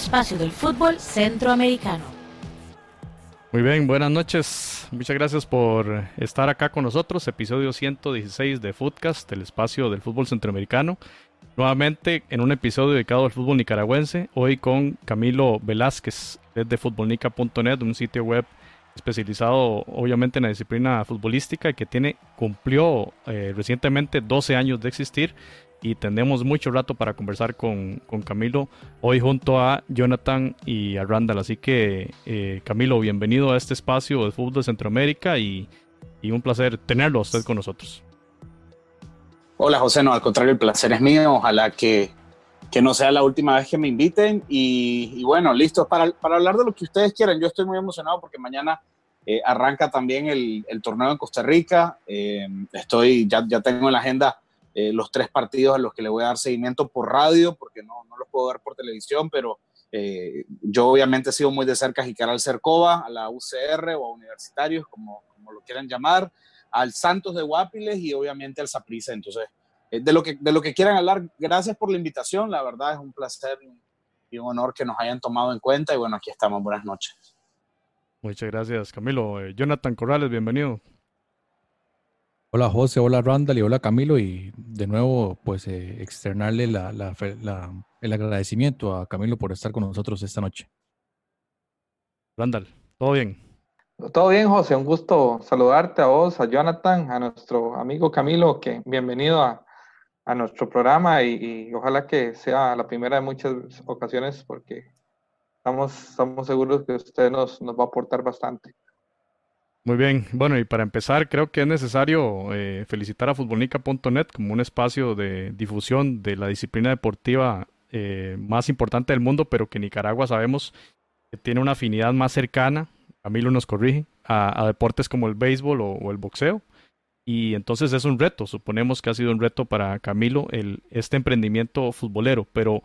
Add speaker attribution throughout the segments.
Speaker 1: espacio del fútbol centroamericano.
Speaker 2: Muy bien, buenas noches. Muchas gracias por estar acá con nosotros. Episodio 116 de Footcast, el espacio del fútbol centroamericano. Nuevamente en un episodio dedicado al fútbol nicaragüense, hoy con Camilo Velázquez desde futbolnica.net, un sitio web especializado obviamente en la disciplina futbolística y que tiene, cumplió eh, recientemente 12 años de existir y tenemos mucho rato para conversar con, Camilo hoy junto a Jonathan y a Randall. Así que eh, Camilo, bienvenido a este espacio de fútbol de Centroamérica y, un placer tenerlo a usted con nosotros.
Speaker 3: Hola José, no, al contrario, el placer es mío. Ojalá que, no sea la última vez que me inviten. Y, bueno, listo para, para, hablar de lo que ustedes quieran. Yo estoy muy emocionado porque mañana eh, arranca también el, torneo en Costa Rica. Eh, estoy, ya, ya tengo en la agenda eh, los tres partidos a los que le voy a dar seguimiento por radio, porque no, no los puedo ver por televisión, pero eh, yo obviamente he sido muy de cerca a Jicaral Cercova, a la UCR o a Universitarios, como, como lo quieran llamar, al Santos de Guapiles y obviamente al Saprissa. Entonces, eh, de, lo que, de lo que quieran hablar, gracias por la invitación, la verdad es un placer y un honor que nos hayan tomado en cuenta y bueno, aquí estamos, buenas noches.
Speaker 2: Muchas gracias, Camilo. Jonathan Corrales, bienvenido.
Speaker 4: Hola José, hola Randall y hola Camilo y de nuevo pues eh, externarle la, el agradecimiento a Camilo por estar con nosotros esta noche.
Speaker 2: Randall, ¿todo bien?
Speaker 5: Todo bien José, un gusto saludarte a vos, a Jonathan, a nuestro amigo Camilo, que bienvenido a, nuestro programa y, ojalá que sea la primera de muchas ocasiones porque estamos, estamos seguros que usted nos, nos va a aportar bastante.
Speaker 2: Muy bien, bueno, y para empezar, creo que es necesario eh, felicitar a futbolnica.net como un espacio de difusión de la disciplina deportiva eh, más importante del mundo, pero que Nicaragua sabemos que tiene una afinidad más cercana, Camilo nos corrige, a, deportes como el béisbol o, el boxeo. Y entonces es un reto, suponemos que ha sido un reto para Camilo el, este emprendimiento futbolero, pero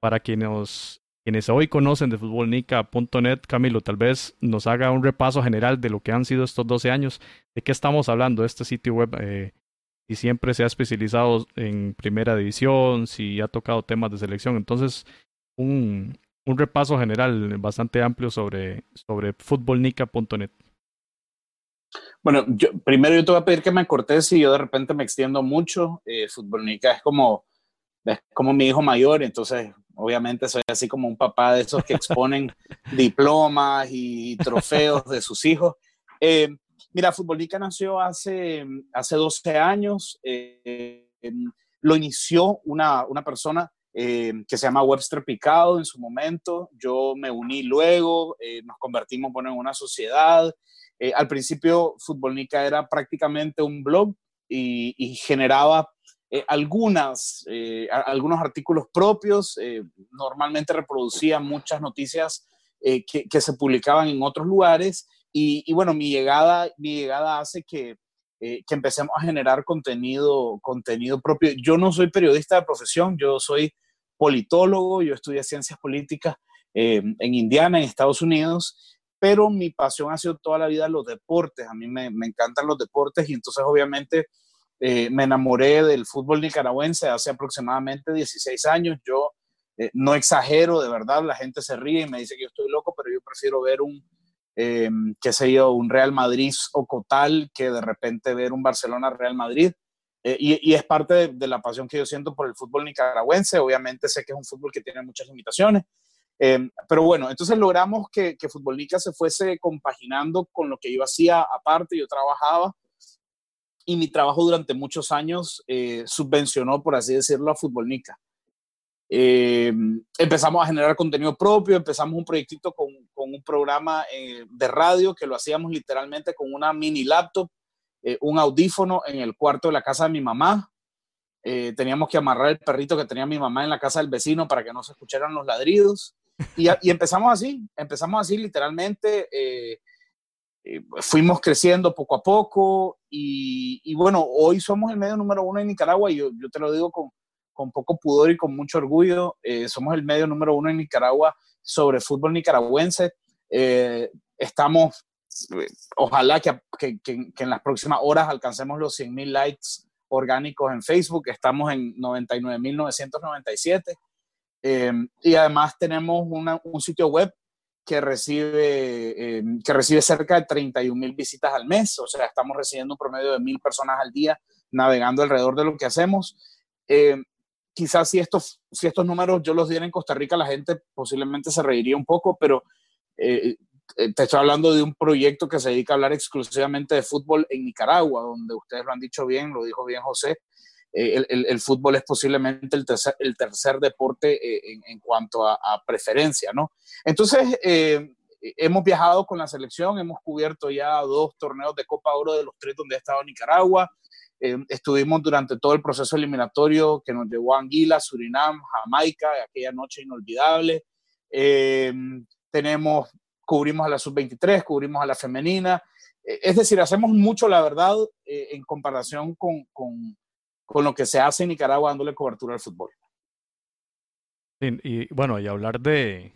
Speaker 2: para quienes quienes hoy conocen de futbolnica.net, Camilo, tal vez nos haga un repaso general de lo que han sido estos 12 años. ¿De qué estamos hablando? Este sitio web, eh, si siempre se ha especializado en primera división, si ha tocado temas de selección. Entonces, un, repaso general bastante amplio sobre, sobre futbolnica.net.
Speaker 3: Bueno, yo, primero yo te voy a pedir que me cortes si yo de repente me extiendo mucho. Eh, Futbolnica es como, es como mi hijo mayor, entonces Obviamente soy así como un papá de esos que exponen diplomas y trofeos de sus hijos. Eh, mira, Futbolnica nació hace, hace 12 años. Eh, lo inició una, una persona eh, que se llama Webster Picado en su momento. Yo me uní luego, nos convertimos bueno, en una sociedad. al principio, Futbolnica era prácticamente un blog y, y generaba eh, algunas, eh, algunos artículos propios, eh, normalmente reproducía muchas noticias que, que, se publicaban en otros lugares y, y, bueno, mi llegada, mi llegada hace que, que empecemos a generar contenido, contenido propio. Yo no soy periodista de profesión, yo soy politólogo, yo estudié ciencias políticas en Indiana, en Estados Unidos, pero mi pasión ha sido toda la vida los deportes, a mí me, me encantan los deportes y entonces obviamente eh, me enamoré del fútbol nicaragüense hace aproximadamente 16 años. Yo eh, no exagero, de verdad, la gente se ríe y me dice que yo estoy loco, pero yo prefiero ver un, eh, qué sé yo, un Real Madrid o Cotal que de repente ver un Barcelona-Real Madrid. Eh, y, es parte de, la pasión que yo siento por el fútbol nicaragüense. Obviamente sé que es un fútbol que tiene muchas limitaciones. pero bueno, entonces logramos que, que Fútbol Nica se fuese compaginando con lo que yo hacía aparte. Yo trabajaba y mi trabajo durante muchos años eh, subvencionó, por así decirlo, a Futbolnica. Eh, empezamos a generar contenido propio, empezamos un proyectito con, con un programa eh, de radio que lo hacíamos literalmente con una mini laptop, un audífono en el cuarto de la casa de mi mamá. teníamos que amarrar el perrito que tenía mi mamá en la casa del vecino para que no se escucharan los ladridos. Y, y empezamos así, empezamos así literalmente eh, fuimos creciendo poco a poco y, bueno, hoy somos el medio número uno en Nicaragua y yo, te lo digo con, poco pudor y con mucho orgullo, eh, somos el medio número uno en Nicaragua sobre fútbol nicaragüense. Eh, estamos, ojalá que, que, que, en las próximas horas alcancemos los 100 mil likes orgánicos en Facebook, estamos en 99.997. y además tenemos un sitio web que recibe, que recibe cerca de 31 mil visitas al mes, o sea, estamos recibiendo un promedio de mil personas al día navegando alrededor de lo que hacemos. Eh, quizás si estos, si estos números yo los diera en Costa Rica, la gente posiblemente se reiría un poco, pero eh, eh, te estoy hablando de un proyecto que se dedica a hablar exclusivamente de fútbol en Nicaragua, donde ustedes lo han dicho bien, lo dijo bien José, el, el, fútbol es posiblemente el tercer, deporte en, en, cuanto a, preferencia, ¿no? Entonces, hemos viajado con la selección, hemos cubierto ya dos torneos de Copa Oro de los tres donde ha estado Nicaragua, eh, estuvimos durante todo el proceso eliminatorio que nos llevó a Anguila, Surinam, Jamaica, aquella noche inolvidable. Eh, tenemos, cubrimos a la sub-23, cubrimos a la femenina. Eh, es decir, hacemos mucho, la verdad, en comparación con, con, lo que se hace en Nicaragua dándole cobertura al fútbol.
Speaker 2: Y, y bueno, y hablar de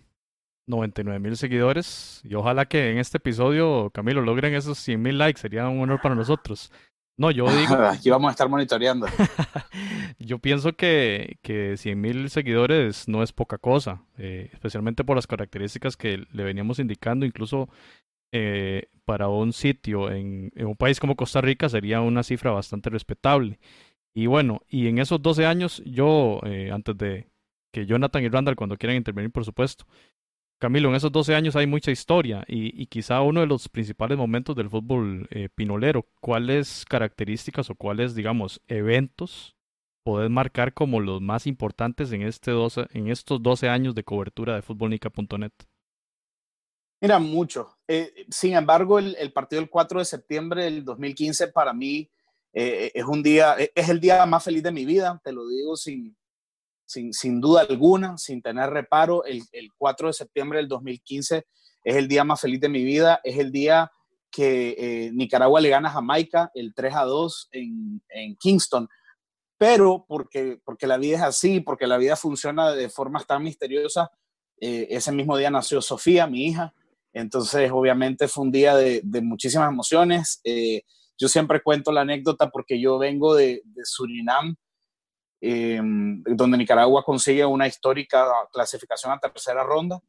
Speaker 2: 99 mil seguidores, y ojalá que en este episodio, Camilo, logren esos 100 mil likes, sería un honor para nosotros. No, yo digo.
Speaker 3: Aquí vamos a estar monitoreando.
Speaker 2: yo pienso que, que 100 mil seguidores no es poca cosa, eh, especialmente por las características que le veníamos indicando, incluso eh, para un sitio en, en, un país como Costa Rica sería una cifra bastante respetable. Y bueno, y en esos 12 años, yo, eh, antes de que Jonathan y Randall, cuando quieran intervenir, por supuesto, Camilo, en esos 12 años hay mucha historia y, quizá uno de los principales momentos del fútbol eh, pinolero, ¿cuáles características o cuáles, digamos, eventos podés marcar como los más importantes en, este 12, en estos 12 años de cobertura de futbolnica.net?
Speaker 3: Mira, mucho. Eh, sin embargo, el, el, partido del 4 de septiembre del 2015 para mí eh, es un día, es el día más feliz de mi vida, te lo digo sin, sin, sin duda alguna, sin tener reparo. El, el, 4 de septiembre del 2015 es el día más feliz de mi vida, es el día que eh, Nicaragua le gana a Jamaica el 3 a 2 en, en, Kingston. Pero porque, porque la vida es así, porque la vida funciona de formas tan misteriosas, eh, ese mismo día nació Sofía, mi hija. Entonces, obviamente fue un día de, de muchísimas emociones. Yo siempre cuento la anécdota porque yo vengo de, Surinam, eh, donde Nicaragua consigue una histórica clasificación a tercera ronda.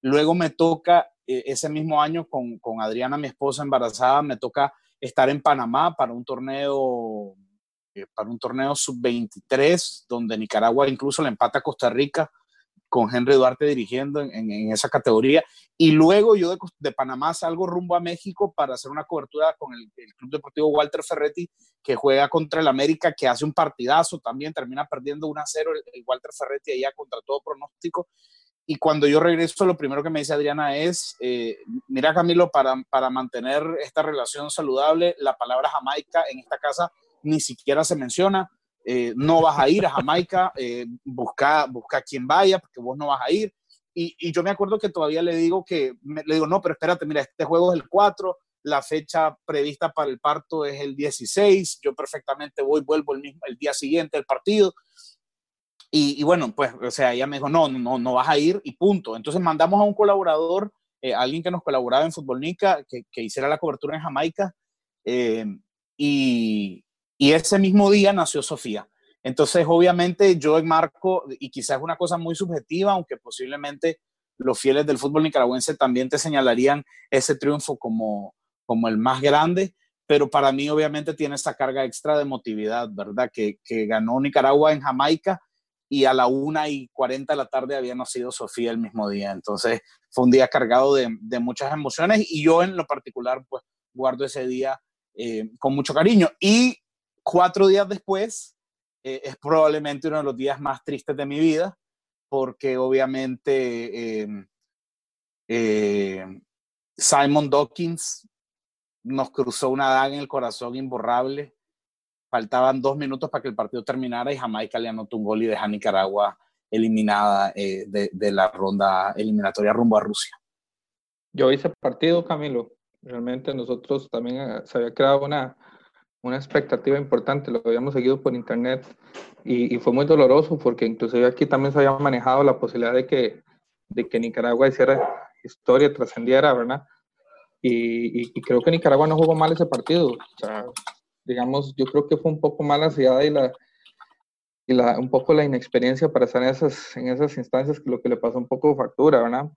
Speaker 3: Luego me toca, eh, ese mismo año, con, con, Adriana, mi esposa embarazada, me toca estar en Panamá para un torneo, eh, para un torneo sub-23, donde Nicaragua incluso le empata a Costa Rica con Henry Duarte dirigiendo en, esa categoría. Y luego yo de, Panamá salgo rumbo a México para hacer una cobertura con el, Club Deportivo Walter Ferretti, que juega contra el América, que hace un partidazo también, termina perdiendo 1 a 0 el, el Walter Ferretti allá contra todo pronóstico. Y cuando yo regreso, lo primero que me dice Adriana es, eh, mira Camilo, para, para mantener esta relación saludable, la palabra Jamaica en esta casa ni siquiera se menciona eh, no vas a ir a Jamaica, eh, busca, busca quien vaya, porque vos no vas a ir. Y, yo me acuerdo que todavía le digo que, me, le digo, no, pero espérate, mira, este juego es el 4, la fecha prevista para el parto es el 16, yo perfectamente voy, vuelvo el, mismo, día siguiente del partido. Y, y, bueno, pues, o sea, ella me dijo, no, no, no vas a ir y punto. Entonces mandamos a un colaborador, eh, alguien que nos colaboraba en Futbolnica, que, que hiciera la cobertura en Jamaica. Eh, y, y ese mismo día nació Sofía. Entonces, obviamente, yo enmarco, y quizás es una cosa muy subjetiva, aunque posiblemente los fieles del fútbol nicaragüense también te señalarían ese triunfo como, como el más grande, pero para mí obviamente tiene esa carga extra de emotividad, ¿verdad? Que, que ganó Nicaragua en Jamaica y a la una y cuarenta de la tarde había nacido Sofía el mismo día. Entonces, fue un día cargado de, de muchas emociones y yo en lo particular, pues, guardo ese día eh, con mucho cariño. Y cuatro días después eh, es probablemente uno de los días más tristes de mi vida, porque obviamente eh, eh, Simon Dawkins nos cruzó una daga en el corazón imborrable. Faltaban dos minutos para que el partido terminara y Jamaica le anotó un gol y deja a Nicaragua eliminada eh, de, de, la ronda eliminatoria rumbo a Rusia.
Speaker 5: Yo hice partido, Camilo. Realmente nosotros también eh, se había creado una, una expectativa importante, lo habíamos seguido por internet y, y, fue muy doloroso porque inclusive aquí también se había manejado la posibilidad de que, de que Nicaragua hiciera historia, trascendiera, ¿verdad? Y, y, y, creo que Nicaragua no jugó mal ese partido. O sea, digamos, yo creo que fue un poco mal la ciudad y la, y la, un poco la inexperiencia para estar en esas, en esas instancias, lo que le pasó un poco factura, ¿verdad?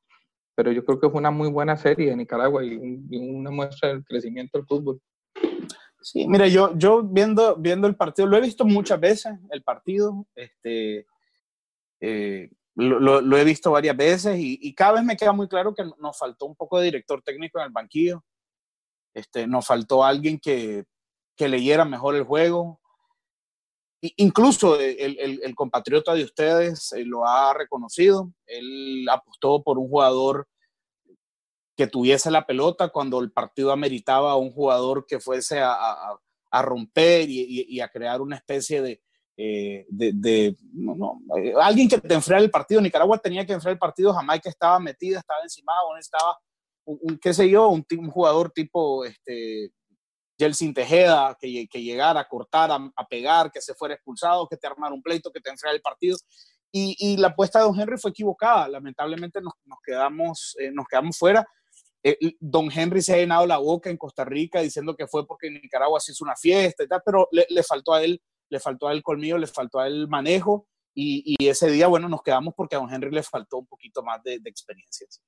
Speaker 5: Pero yo creo que fue una muy buena serie de Nicaragua y, una muestra del crecimiento del fútbol.
Speaker 3: Sí, mira, yo, yo viendo, viendo el partido, lo he visto muchas veces, el partido, este, eh, lo, lo, he visto varias veces y, y, cada vez me queda muy claro que nos faltó un poco de director técnico en el banquillo, este, nos faltó alguien que, que leyera mejor el juego, Incluso el, el, compatriota de ustedes eh, lo ha reconocido. Él apostó por un jugador que tuviese la pelota cuando el partido ameritaba a un jugador que fuese a, a, romper y, y, a crear una especie de, eh, de, no, no, eh, alguien que te enfriara el partido. Nicaragua tenía que enfriar el partido, Jamaica estaba metida, estaba encima, o estaba un, un, qué sé yo, un, un jugador tipo este, Tejeda, que, que llegara a cortar, a, pegar, que se fuera expulsado, que te armara un pleito, que te enfriara el partido. Y, y, la apuesta de Don Henry fue equivocada. Lamentablemente nos, nos quedamos, eh, nos quedamos fuera. Eh, Don Henry se ha llenado la boca en Costa Rica diciendo que fue porque en Nicaragua se hizo una fiesta y tal, pero le, le faltó a él, le faltó a él colmillo, le faltó a él manejo. Y, y, ese día, bueno, nos quedamos porque a Don Henry le faltó un poquito más de, de experiencias.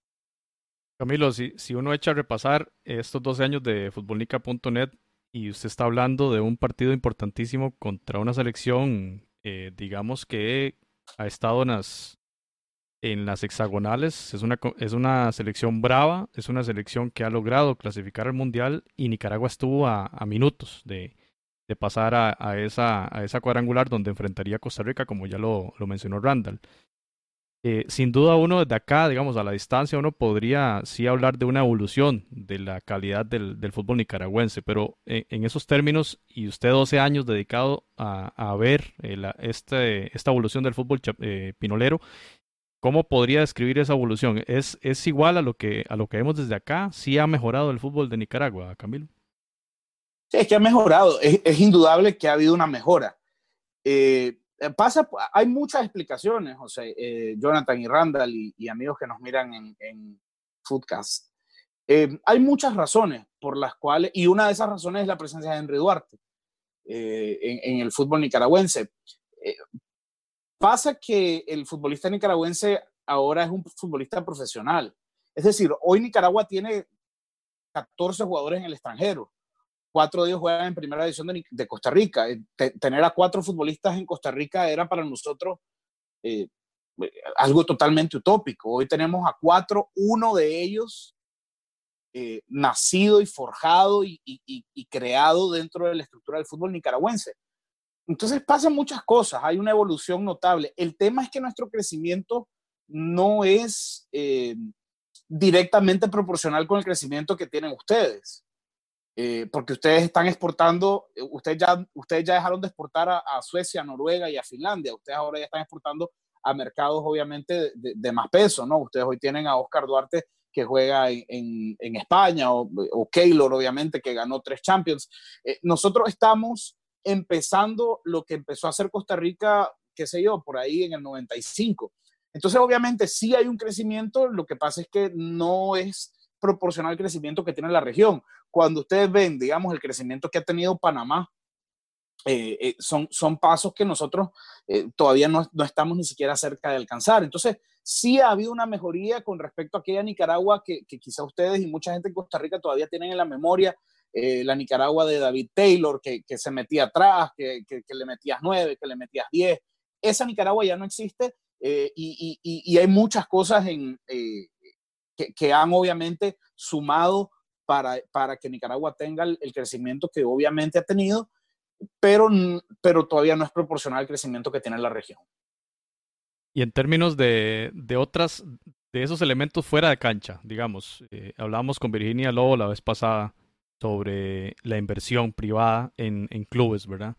Speaker 2: Camilo, si, si uno echa a repasar estos 12 años de futbolnica.net y usted está hablando de un partido importantísimo contra una selección, eh, digamos que ha estado en las, en las hexagonales, es una, es una selección brava, es una selección que ha logrado clasificar al Mundial y Nicaragua estuvo a, a minutos de, de pasar a, a, esa, a esa cuadrangular donde enfrentaría a Costa Rica, como ya lo, lo mencionó Randall. Eh, sin duda uno desde acá, digamos, a la distancia, uno podría sí hablar de una evolución de la calidad del, del fútbol nicaragüense, pero en, en, esos términos, y usted 12 años dedicado a, a ver eh, la, este, esta evolución del fútbol eh, pinolero, ¿cómo podría describir esa evolución? ¿Es, ¿Es igual a lo, que, a lo que vemos desde acá? ¿Sí ha mejorado el fútbol de Nicaragua, Camilo?
Speaker 3: Sí, es que ha mejorado, es, indudable que ha habido una mejora. Eh, eh, pasa, hay muchas explicaciones, José, eh, Jonathan y Randall y, amigos que nos miran en, en Foodcast. Eh, hay muchas razones por las cuales, y una de esas razones es la presencia de Henry Duarte eh, en, en, el fútbol nicaragüense. Pasa que el futbolista nicaragüense ahora es un futbolista profesional. Es decir, hoy Nicaragua tiene 14 jugadores en el extranjero cuatro de ellos juegan en primera división de, Costa Rica. Eh, tener a cuatro futbolistas en Costa Rica era para nosotros eh, algo totalmente utópico. Hoy tenemos a cuatro, uno de ellos eh, nacido y forjado y, creado dentro de la estructura del fútbol nicaragüense. Entonces pasan muchas cosas, hay una evolución notable. El tema es que nuestro crecimiento no es eh, directamente proporcional con el crecimiento que tienen ustedes. Eh, porque ustedes están exportando, eh, ustedes ya, ustedes ya dejaron de exportar a, Suecia, Noruega y a Finlandia, ustedes ahora ya están exportando a mercados obviamente de, más peso, ¿no? Ustedes hoy tienen a Oscar Duarte que juega en, España, o, o, Keylor obviamente que ganó tres Champions. Nosotros estamos empezando lo que empezó a hacer Costa Rica, qué sé yo, por ahí en el 95. Entonces obviamente sí hay un crecimiento, lo que pasa es que no es proporcional al crecimiento que tiene la región. Cuando ustedes ven, digamos, el crecimiento que ha tenido Panamá, eh, eh, son, son pasos que nosotros eh, todavía no, no, estamos ni siquiera cerca de alcanzar. Entonces, sí ha habido una mejoría con respecto a aquella Nicaragua que, que quizá ustedes y mucha gente en Costa Rica todavía tienen en la memoria, eh, la Nicaragua de David Taylor, que, que se metía atrás, que, que, le metías nueve, que le metías diez. Esa Nicaragua ya no existe y, y, y, hay muchas cosas en, que, que han obviamente sumado para, para, que Nicaragua tenga el, el, crecimiento que obviamente ha tenido, pero, pero todavía no es proporcional al crecimiento que tiene la región.
Speaker 2: Y en términos de, de otras, de esos elementos fuera de cancha, digamos, eh, hablamos con Virginia Lobo la vez pasada sobre la inversión privada en, en clubes, ¿verdad?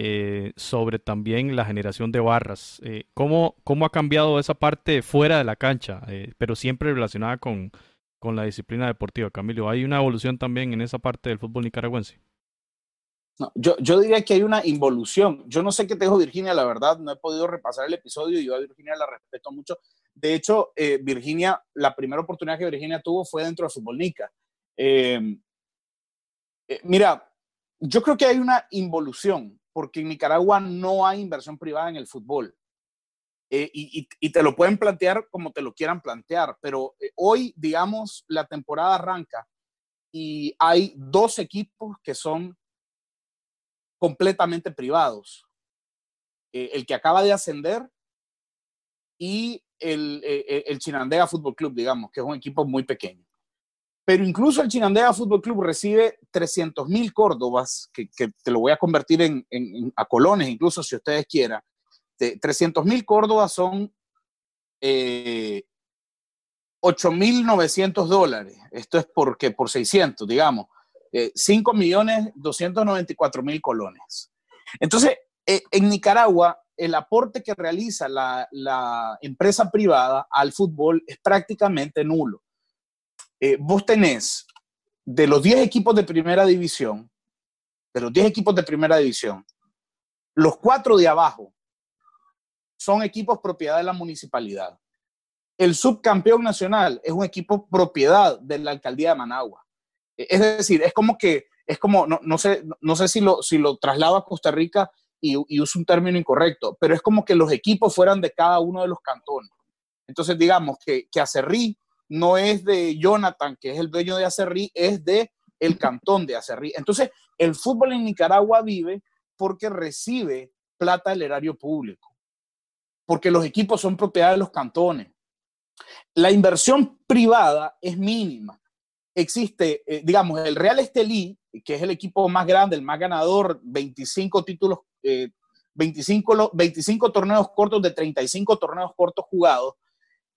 Speaker 2: Eh, sobre también la generación de barras. Eh, ¿cómo, ¿cómo, ha cambiado esa parte fuera de la cancha, eh, pero siempre relacionada con, con la disciplina deportiva, Camilo? ¿Hay una evolución también en esa parte del fútbol nicaragüense?
Speaker 3: No, yo, yo diría que hay una involución. Yo no sé qué te dijo Virginia, la verdad, no he podido repasar el episodio yo a Virginia la respeto mucho. De hecho, Virginia, la primera oportunidad que Virginia tuvo fue dentro de Fútbol Nica. Eh, mira, yo creo que hay una involución porque en Nicaragua no hay inversión privada en el fútbol. Eh, y, te lo pueden plantear como te lo quieran plantear, pero eh, hoy, digamos, la temporada arranca y hay dos equipos que son completamente privados. El que acaba de ascender y el, el Chinandega Fútbol Club, digamos, que es un equipo muy pequeño. Pero incluso el Chinandega Fútbol Club recibe 300 mil córdobas, que, te lo voy a convertir en, a colones, incluso si ustedes quieran. 300 mil córdobas son eh, 8.900 dólares. Esto es porque por 600, digamos. Eh, 5 millones 294 mil colones. Entonces, eh, en Nicaragua, el aporte que realiza la, la empresa privada al fútbol es prácticamente nulo. Eh, vos tenés de los 10 equipos de primera división, de los 10 equipos de primera división, los cuatro de abajo son equipos propiedad de la municipalidad. El subcampeón nacional es un equipo propiedad de la alcaldía de Managua. E, es decir, es como que, es como, no, sé, no sé si lo, si lo traslado a Costa Rica y, y uso un término incorrecto, pero es como que los equipos fueran de cada uno de los cantones. Entonces, digamos que, que Acerrí no es de Jonathan, que es el dueño de Acerrí, es de el cantón de Acerrí. Entonces, el fútbol en Nicaragua vive porque recibe plata del erario público, porque los equipos son propiedad de los cantones. La inversión privada es mínima. Existe, eh, digamos, el Real Estelí, que es el equipo más grande, el más ganador, 25 títulos, 25, eh, 25 torneos cortos de 35 torneos cortos jugados,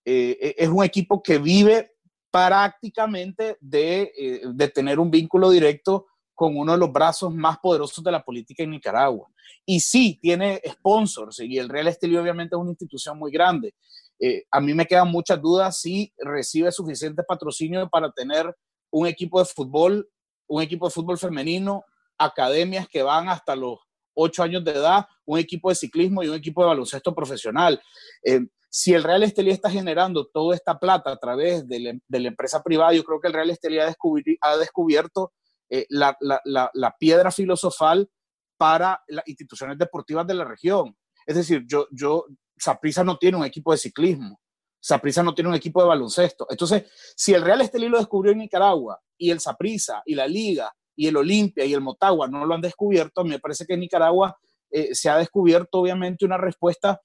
Speaker 3: eh, e, es un equipo que vive prácticamente eh, de, tener un vínculo directo con uno de los brazos más poderosos de la política en Nicaragua. Y sí, tiene sponsors y el Real Estelí obviamente es una institución muy grande. Eh, a mí me quedan muchas dudas si recibe suficiente patrocinio para tener un equipo de fútbol, un equipo de fútbol femenino, academias que van hasta los ocho años de edad, un equipo de ciclismo y un equipo de baloncesto profesional. Si el Real Estelí está generando toda esta plata a través de la, empresa privada, yo creo que el Real Estelí ha, descubierto eh, la, piedra filosofal para las instituciones deportivas de la región. Es decir, yo, yo, Saprisa no tiene un equipo de ciclismo, Saprisa no tiene un equipo de baloncesto. Entonces, si el Real Estelí lo descubrió en Nicaragua y el Saprisa y la Liga y el Olimpia y el Motagua no lo han descubierto, me parece que en Nicaragua eh, se ha descubierto obviamente una respuesta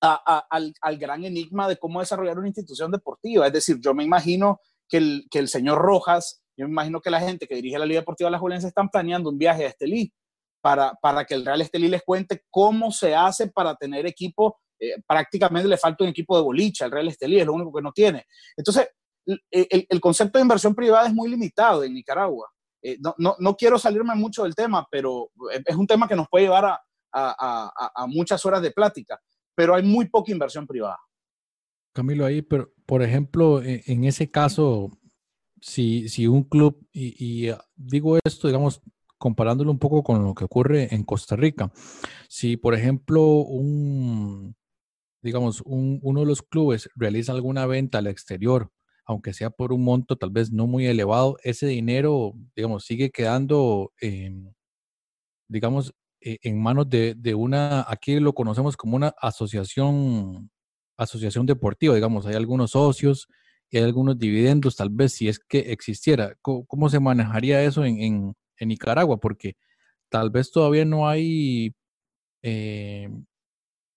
Speaker 3: al, gran enigma de cómo desarrollar una institución deportiva. Es decir, yo me imagino que el, que el señor Rojas, yo me imagino que la gente que dirige la Liga Deportiva de la Juventud están planeando un viaje a Estelí para, para que el Real Estelí les cuente cómo se hace para tener equipo. Eh, prácticamente le falta un equipo de boliche al Real Estelí, es lo único que no tiene. Entonces, el concepto de inversión privada es muy limitado en Nicaragua. Eh, no, no, no, quiero salirme mucho del tema, pero es un tema que nos puede llevar a, a, muchas horas de plática pero hay muy poca inversión privada.
Speaker 4: Camilo, ahí, pero por ejemplo, e, en, ese caso, si, si un club, y, ah, digo esto, digamos, comparándolo un poco con lo que ocurre en Costa Rica, si por ejemplo un, digamos, uno de los clubes realiza alguna venta al exterior, aunque sea por un monto tal vez no muy elevado, ese dinero, digamos, sigue quedando, digamos, eh, en manos de, una, aquí lo conocemos como una asociación, asociación deportiva, digamos, hay algunos socios y hay algunos dividendos, tal vez si es que existiera. ¿Cómo, se manejaría eso en, Nicaragua? Porque tal vez todavía no hay eh,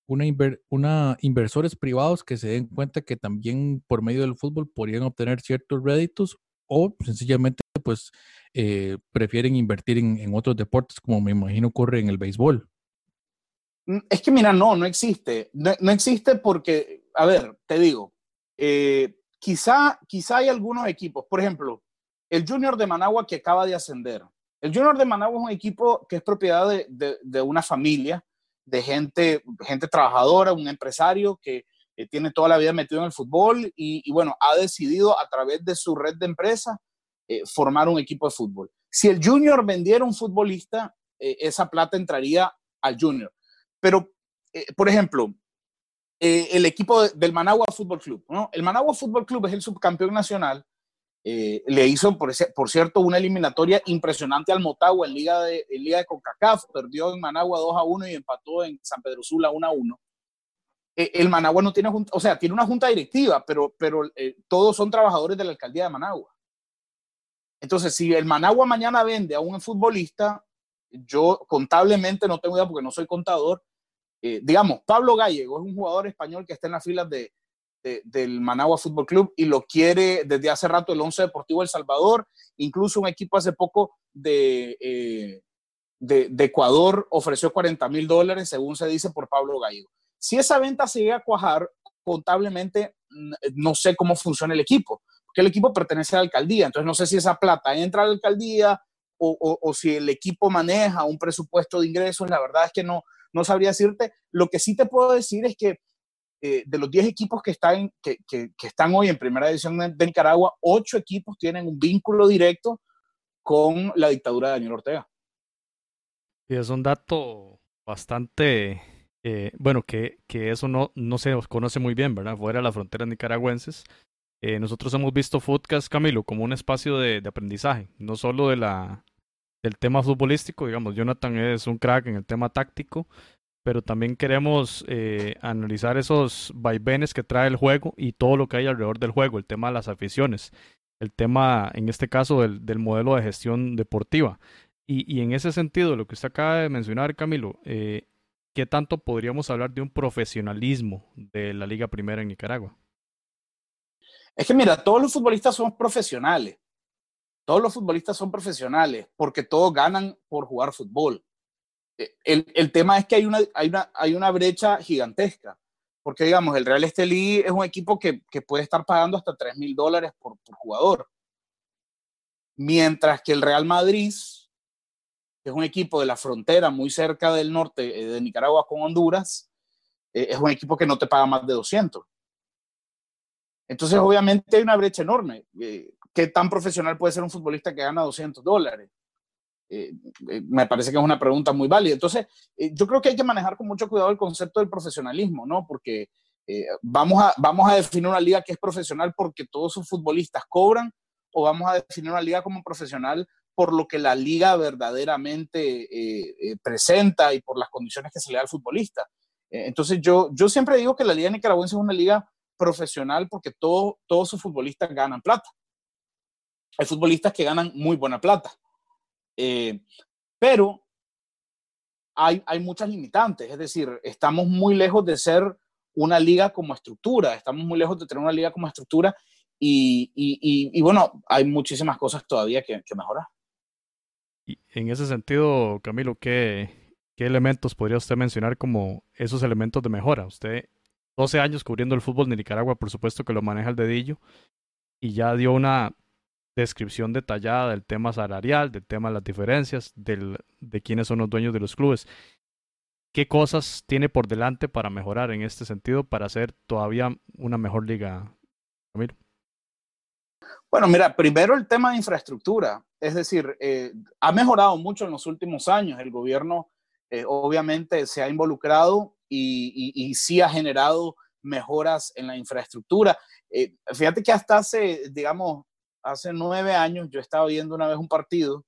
Speaker 4: una, una inversores privados que se den cuenta que también por medio del fútbol podrían obtener ciertos réditos o sencillamente pues eh, prefieren invertir en, otros deportes, como me imagino ocurre en el béisbol.
Speaker 3: Mm, es que mira, no, no existe. No, existe porque, a ver, te digo, eh, quizá, quizá hay algunos equipos, por ejemplo, el Junior de Managua que acaba de ascender. El Junior de Managua es un equipo que es propiedad de, una familia, de gente, gente trabajadora, un empresario que tiene toda la vida metido en el fútbol y, bueno, ha decidido a través de su red de empresas eh, formar un equipo de fútbol. Si el junior vendiera un futbolista, eh, esa plata entraría al junior. Pero, eh, por ejemplo, el equipo del Managua Fútbol Club, ¿no? El Managua Fútbol Club es el subcampeón nacional Eh, le hizo, por, cierto, una eliminatoria impresionante al Motagua en Liga de, en Liga de CONCACAF. Perdió en Managua 2 a 1 y empató en San Pedro Sula 1 a 1. Eh, el Managua no tiene o sea, tiene una junta directiva, pero, pero eh, todos son trabajadores de la alcaldía de Managua. Entonces, si el Managua mañana vende a un futbolista, yo contablemente no tengo idea porque no soy contador. digamos, Pablo Gallego es un jugador español que está en las filas de, del Managua Fútbol Club y lo quiere desde hace rato el Once Deportivo El Salvador, incluso un equipo hace poco de, eh, de, Ecuador ofreció 40 mil dólares, según se dice, por Pablo Gallego. Si esa venta se llega a cuajar, contablemente no sé cómo funciona el equipo, porque el equipo pertenece a la alcaldía, entonces no sé si esa plata entra a la alcaldía o, o si el equipo maneja un presupuesto de ingresos, la verdad es que no, no sabría decirte. Lo que sí te puedo decir es que eh, de los 10 equipos que están, que, están hoy en primera división de, Nicaragua, 8 equipos tienen un vínculo directo con la dictadura de Daniel Ortega.
Speaker 2: Y es un dato bastante, eh, bueno, que, que eso no, no se conoce muy bien, ¿verdad? Fuera de las fronteras nicaragüenses. Eh, nosotros hemos visto Footcast, Camilo, como un espacio de, de, aprendizaje, no solo de la, del tema futbolístico, digamos, Jonathan es un crack en el tema táctico, pero también queremos eh, analizar esos vaivenes que trae el juego y todo lo que hay alrededor del juego, el tema de las aficiones, el tema, en este caso, del, del modelo de gestión deportiva. Y, y, en ese sentido, lo que usted acaba de mencionar, Camilo, eh, ¿qué tanto podríamos hablar de un profesionalismo de la Liga Primera en Nicaragua?
Speaker 3: Es que mira, todos los futbolistas son profesionales. Todos los futbolistas son profesionales porque todos ganan por jugar fútbol. Eh, el, tema es que hay una, hay, una, hay una brecha gigantesca, porque digamos, el Real Estelí es un equipo que, que puede estar pagando hasta 3 mil dólares por, por, jugador, mientras que el Real Madrid, que es un equipo de la frontera muy cerca del norte eh, de Nicaragua con Honduras, eh, es un equipo que no te paga más de 200. Entonces, obviamente hay una brecha enorme. ¿Qué tan profesional puede ser un futbolista que gana 200 dólares? Eh, eh, me parece que es una pregunta muy válida. Entonces, eh, yo creo que hay que manejar con mucho cuidado el concepto del profesionalismo, ¿no? Porque vamos, a, vamos a definir una liga que es profesional porque todos sus futbolistas cobran o vamos a definir una liga como profesional por lo que la liga verdaderamente presenta y por las condiciones que se le da al futbolista. entonces, yo, yo siempre digo que la liga nicaragüense es una liga profesional porque todo, todos sus futbolistas ganan plata. Hay futbolistas que ganan muy buena plata. Eh, pero hay, hay muchas limitantes, es decir, estamos muy lejos de ser una liga como estructura, estamos muy lejos de tener una liga como estructura y, y, y, bueno, hay muchísimas cosas todavía que, que, mejorar.
Speaker 2: Y en ese sentido, Camilo, ¿qué, ¿qué elementos podría usted mencionar como esos elementos de mejora? Usted, 12 años cubriendo el fútbol de Nicaragua, por supuesto que lo maneja el dedillo, y ya dio una descripción detallada del tema salarial, del tema de las diferencias, del, de quiénes son los dueños de los clubes. ¿Qué cosas tiene por delante para mejorar en este sentido, para hacer todavía una mejor liga, Camilo?
Speaker 3: Bueno, mira, primero el tema de infraestructura, es decir, eh, ha mejorado mucho en los últimos años. El gobierno eh, obviamente se ha involucrado y, y, y, sí ha generado mejoras en la infraestructura. Eh, fíjate que hasta hace, digamos, hace nueve años yo estaba viendo una vez un partido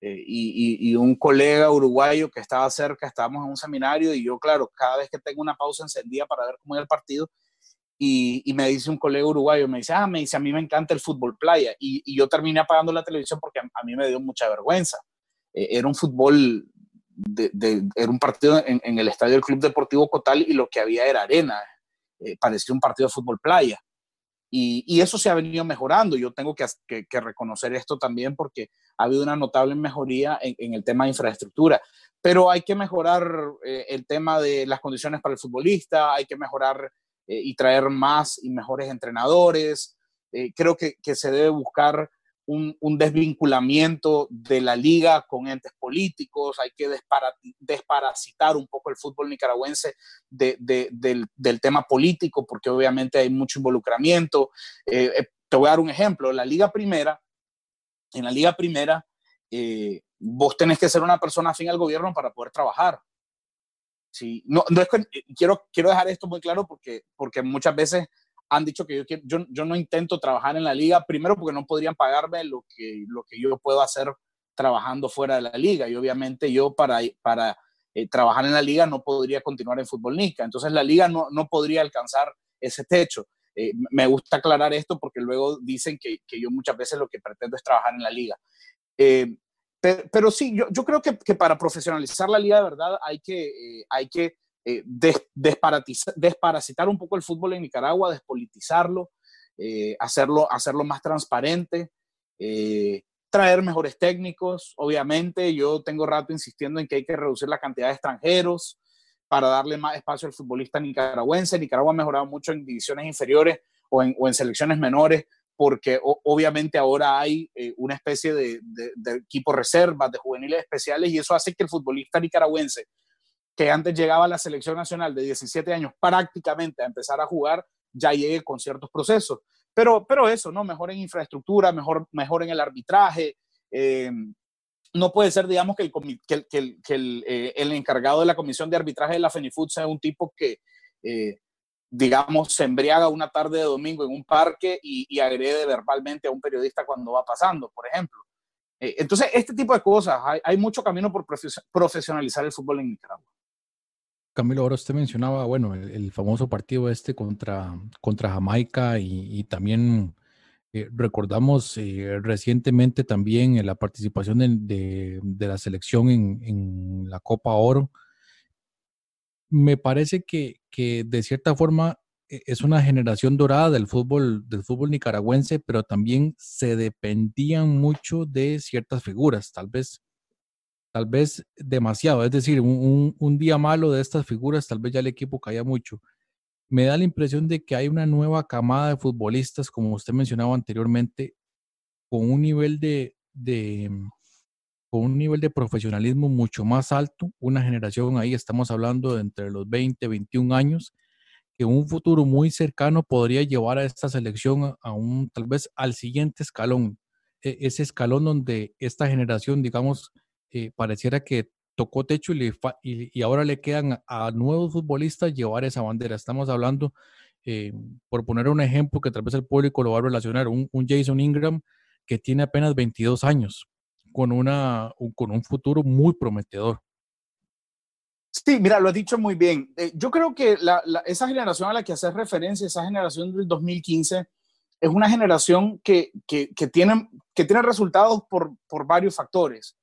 Speaker 3: eh, y, un colega uruguayo que estaba cerca, estábamos en un seminario y yo, claro, cada vez que tengo una pausa encendía para ver cómo era el partido y, me dice un colega uruguayo, me dice, ah, me dice, a mí me encanta el fútbol playa y, yo terminé apagando la televisión porque a, mí me dio mucha vergüenza. Eh, era un fútbol, era un partido en, en, el estadio del Club Deportivo Cotal y lo que había era arena, eh, parecía un partido de fútbol playa. Y, eso se ha venido mejorando. Yo tengo que, reconocer esto también porque ha habido una notable mejoría en, el tema de infraestructura. Pero hay que mejorar eh, el tema de las condiciones para el futbolista, hay que mejorar eh, y traer más y mejores entrenadores. Eh, creo que, que, se debe buscar un, desvinculamiento de la liga con entes políticos, hay que desparasitar un poco el fútbol nicaragüense del, tema político, porque obviamente hay mucho involucramiento. Eh, eh, te voy a dar un ejemplo, la liga primera, en la liga primera, eh, vos tenés que ser una persona afín al gobierno para poder trabajar. Sí, no, no es quiero, quiero dejar esto muy claro porque, porque muchas veces han dicho que yo, yo, yo, no intento trabajar en la liga, primero porque no podrían pagarme lo que, lo que yo puedo hacer trabajando fuera de la liga. Y obviamente yo para, para eh, trabajar en la liga no podría continuar en Fútbol Nica. Entonces la liga no, no podría alcanzar ese techo. Eh, me gusta aclarar esto porque luego dicen que, que, yo muchas veces lo que pretendo es trabajar en la liga. Eh, pero, sí, yo, yo creo que, que, para profesionalizar la liga de verdad hay que, hay que desparasitar un poco el fútbol en Nicaragua, despolitizarlo, hacerlo, hacerlo más transparente traer mejores técnicos, obviamente. Yo tengo rato insistiendo en que hay que reducir la cantidad de extranjeros para darle más espacio al futbolista nicaragüense. Nicaragua ha mejorado mucho en divisiones inferiores o en, selecciones menores, porque obviamente ahora hay eh, una especie de, de, equipo reserva, de juveniles especiales, y eso hace que el futbolista nicaragüense, que antes llegaba a la selección nacional de 17 años prácticamente a empezar a jugar, ya llegue con ciertos procesos. Pero, pero eso, ¿no? Mejor en infraestructura, mejor, mejor en el arbitraje. Eh, no puede ser, digamos, que, el, que, el, que el, eh, el, encargado de la comisión de arbitraje de la FENIFUT sea un tipo que, eh, digamos, se embriaga una tarde de domingo en un parque y, y, agrede verbalmente a un periodista cuando va pasando, por ejemplo. entonces, este tipo de cosas, hay, hay mucho camino por profesionalizar el fútbol en Nicaragua.
Speaker 4: Camilo, ahora usted mencionaba, bueno, el, famoso partido este contra, contra Jamaica y, también eh, recordamos eh, recientemente también la participación de, la selección en, la Copa Oro. Me parece que, que, de cierta forma e, es una generación dorada del fútbol, del fútbol nicaragüense, pero también se dependían mucho de ciertas figuras, tal vez tal vez demasiado. Es decir, un, un, día malo de estas figuras, tal vez ya el equipo caía mucho. Me da la impresión de que hay una nueva camada de futbolistas, como usted mencionaba anteriormente, con un nivel de, de con un nivel de profesionalismo mucho más alto, una generación ahí, estamos hablando de entre los 20, 21 años, que un futuro muy cercano podría llevar a esta selección a un, tal vez al siguiente escalón, e, ese escalón donde esta generación, digamos, eh, pareciera que tocó techo y, ahora le quedan a, nuevos futbolistas llevar esa bandera. Estamos hablando, eh, por poner un ejemplo que tal vez el público lo va a relacionar, un, Jason Ingram que tiene apenas 22 años, con, una, un, con un futuro muy prometedor.
Speaker 3: Sí, mira, lo has dicho muy bien. Eh, yo creo que esa generación a la que haces referencia, esa generación del 2015, es una generación que, que, que tiene, que tiene resultados por, por varios factores.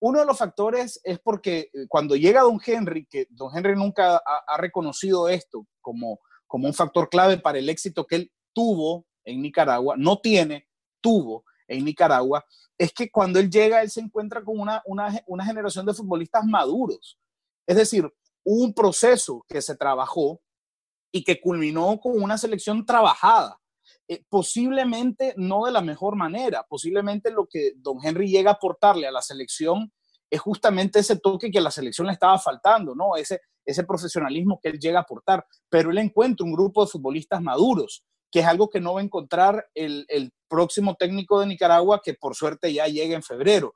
Speaker 3: Uno de los factores es porque eh, cuando llega Don Henry, que Don Henry nunca ha, reconocido esto como, como un factor clave para el éxito que él tuvo en Nicaragua, no tiene, tuvo en Nicaragua, es que cuando él llega, él se encuentra con una, una, una generación de futbolistas maduros. Es decir, un proceso que se trabajó y que culminó con una selección trabajada. Eh, posiblemente no de la mejor manera, posiblemente lo que don Henry llega a aportarle a la selección es justamente ese toque que a la selección le estaba faltando, ¿no? Ese, ese profesionalismo que él llega a aportar, pero él encuentra un grupo de futbolistas maduros, que es algo que no va a encontrar el, el próximo técnico de Nicaragua, que por suerte ya llega en febrero.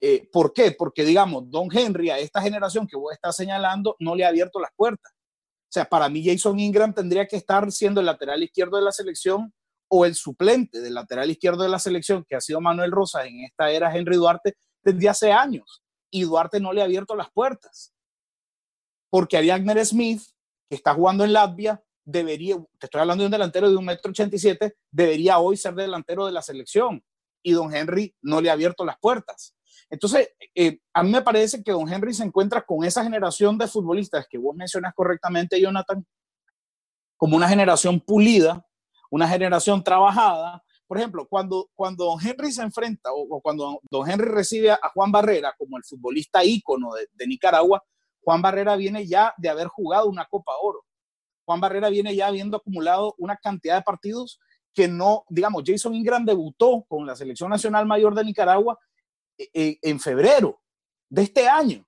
Speaker 3: Eh, ¿Por qué? Porque, digamos, Don Henry a esta generación que vos estás señalando no le ha abierto las puertas. O sea, para mí Jason Ingram tendría que estar siendo el lateral izquierdo de la selección o el suplente del lateral izquierdo de la selección, que ha sido Manuel Rosas en esta era Henry Duarte, desde hace años. Y Duarte no le ha abierto las puertas. Porque Ariagner Smith, que está jugando en Latvia, debería, te estoy hablando de un delantero de un metro ochenta y siete, debería hoy ser delantero de la selección. Y don Henry no le ha abierto las puertas. Entonces, eh, a mí me parece que don Henry se encuentra con esa generación de futbolistas que vos mencionas correctamente, Jonathan, como una generación pulida, una generación trabajada. Por ejemplo, cuando, cuando Don Henry se enfrenta o, cuando Don Henry recibe a Juan Barrera como el futbolista ícono de, de Nicaragua, Juan Barrera viene ya de haber jugado una Copa Oro. Juan Barrera viene ya habiendo acumulado una cantidad de partidos que no, digamos, Jason Ingram debutó con la Selección Nacional Mayor de Nicaragua eh, eh, en febrero de este año,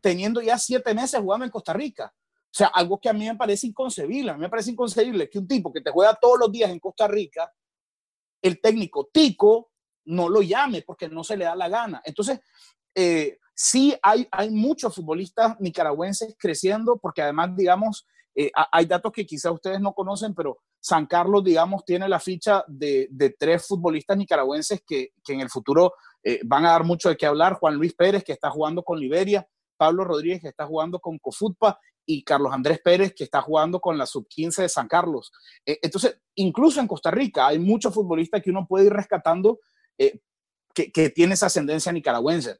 Speaker 3: teniendo ya siete meses jugando en Costa Rica. O sea, algo que a mí me parece inconcebible. A mí me parece inconcebible que un tipo que te juega todos los días en Costa Rica, el técnico tico, no lo llame porque no se le da la gana. Entonces, eh, sí hay, hay muchos futbolistas nicaragüenses creciendo porque además, digamos, eh, hay datos que quizá ustedes no conocen, pero San Carlos, digamos, tiene la ficha de, tres futbolistas nicaragüenses que, en el futuro eh, van a dar mucho de qué hablar. Juan Luis Pérez, que está jugando con Liberia, Pablo Rodríguez, que está jugando con Cofutpa, y Carlos Andrés Pérez, que está jugando con la sub-15 de San Carlos. Eh, entonces, incluso en Costa Rica hay muchos futbolistas que uno puede ir rescatando eh, que, que tiene esa ascendencia nicaragüense.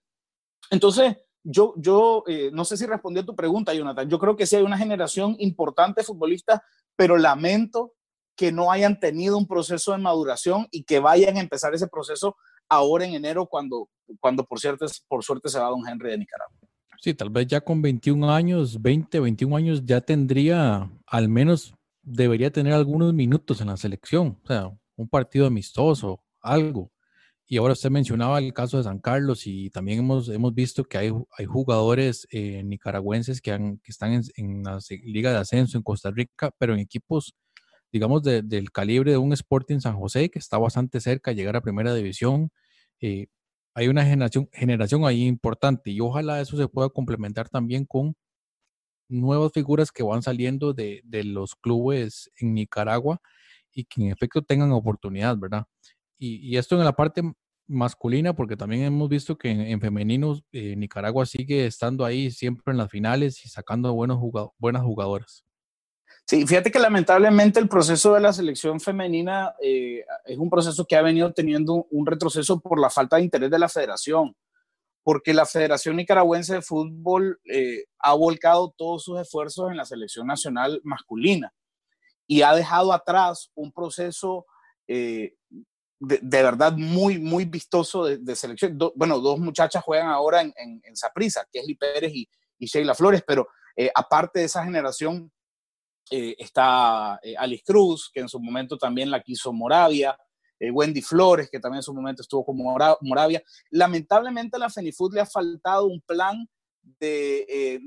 Speaker 3: Entonces, yo, yo eh, no sé si respondí a tu pregunta, Jonathan. Yo creo que sí hay una generación importante de futbolistas, pero lamento que no hayan tenido un proceso de maduración y que vayan a empezar ese proceso ahora en enero cuando, cuando por, cierto, por suerte se va Don Henry de Nicaragua.
Speaker 4: Sí, tal vez ya con 21 años, 20, 21 años, ya tendría, al menos debería tener algunos minutos en la selección, o sea, un partido amistoso, algo. Y ahora usted mencionaba el caso de San Carlos y también hemos, hemos visto que hay, hay jugadores eh, nicaragüenses que, han, que están en, en, la Liga de Ascenso en Costa Rica, pero en equipos, digamos, del calibre de un Sporting San José, que está bastante cerca de llegar a Primera División. Eh, hay una generación, generación ahí importante y ojalá eso se pueda complementar también con nuevas figuras que van saliendo de, de los clubes en Nicaragua y que en efecto tengan oportunidad, ¿verdad? y, esto en la parte masculina, porque también hemos visto que en, femeninos eh, Nicaragua sigue estando ahí siempre en las finales y sacando buenos buenas jugadoras.
Speaker 3: Sí, fíjate que lamentablemente el proceso de la selección femenina eh, es un proceso que ha venido teniendo un retroceso por la falta de interés de la federación, porque la Federación Nicaragüense de Fútbol eh, ha volcado todos sus esfuerzos en la selección nacional masculina y ha dejado atrás un proceso de, verdad muy, muy vistoso de, selección. bueno, dos muchachas juegan ahora en, en, en Saprisa, Kesly Pérez y, Sheila Flores, pero eh, aparte de esa generación eh, está eh, Alice Cruz, que en su momento también la quiso Moravia, Wendy Flores, que también en su momento estuvo con Moravia. Lamentablemente a la FENIFUT le ha faltado un plan de,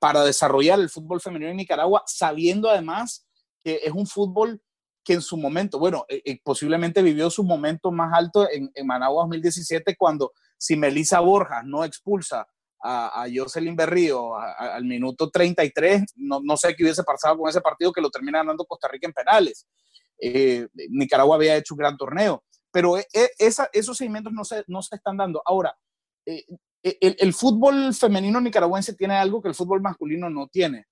Speaker 3: para desarrollar el fútbol femenino en Nicaragua, sabiendo además que es un fútbol que en su momento, bueno, eh, eh, posiblemente vivió su momento más alto en, en, Managua 2017, cuando si Melissa Borjas no expulsa a, a Jocelyn Berrío al minuto 33, no, no, sé qué hubiese pasado con ese partido que lo termina ganando Costa Rica en penales. Eh, Nicaragua había hecho un gran torneo, pero esa, esos seguimientos no se, no se están dando. Ahora, el, el fútbol femenino nicaragüense tiene algo que el fútbol masculino no tiene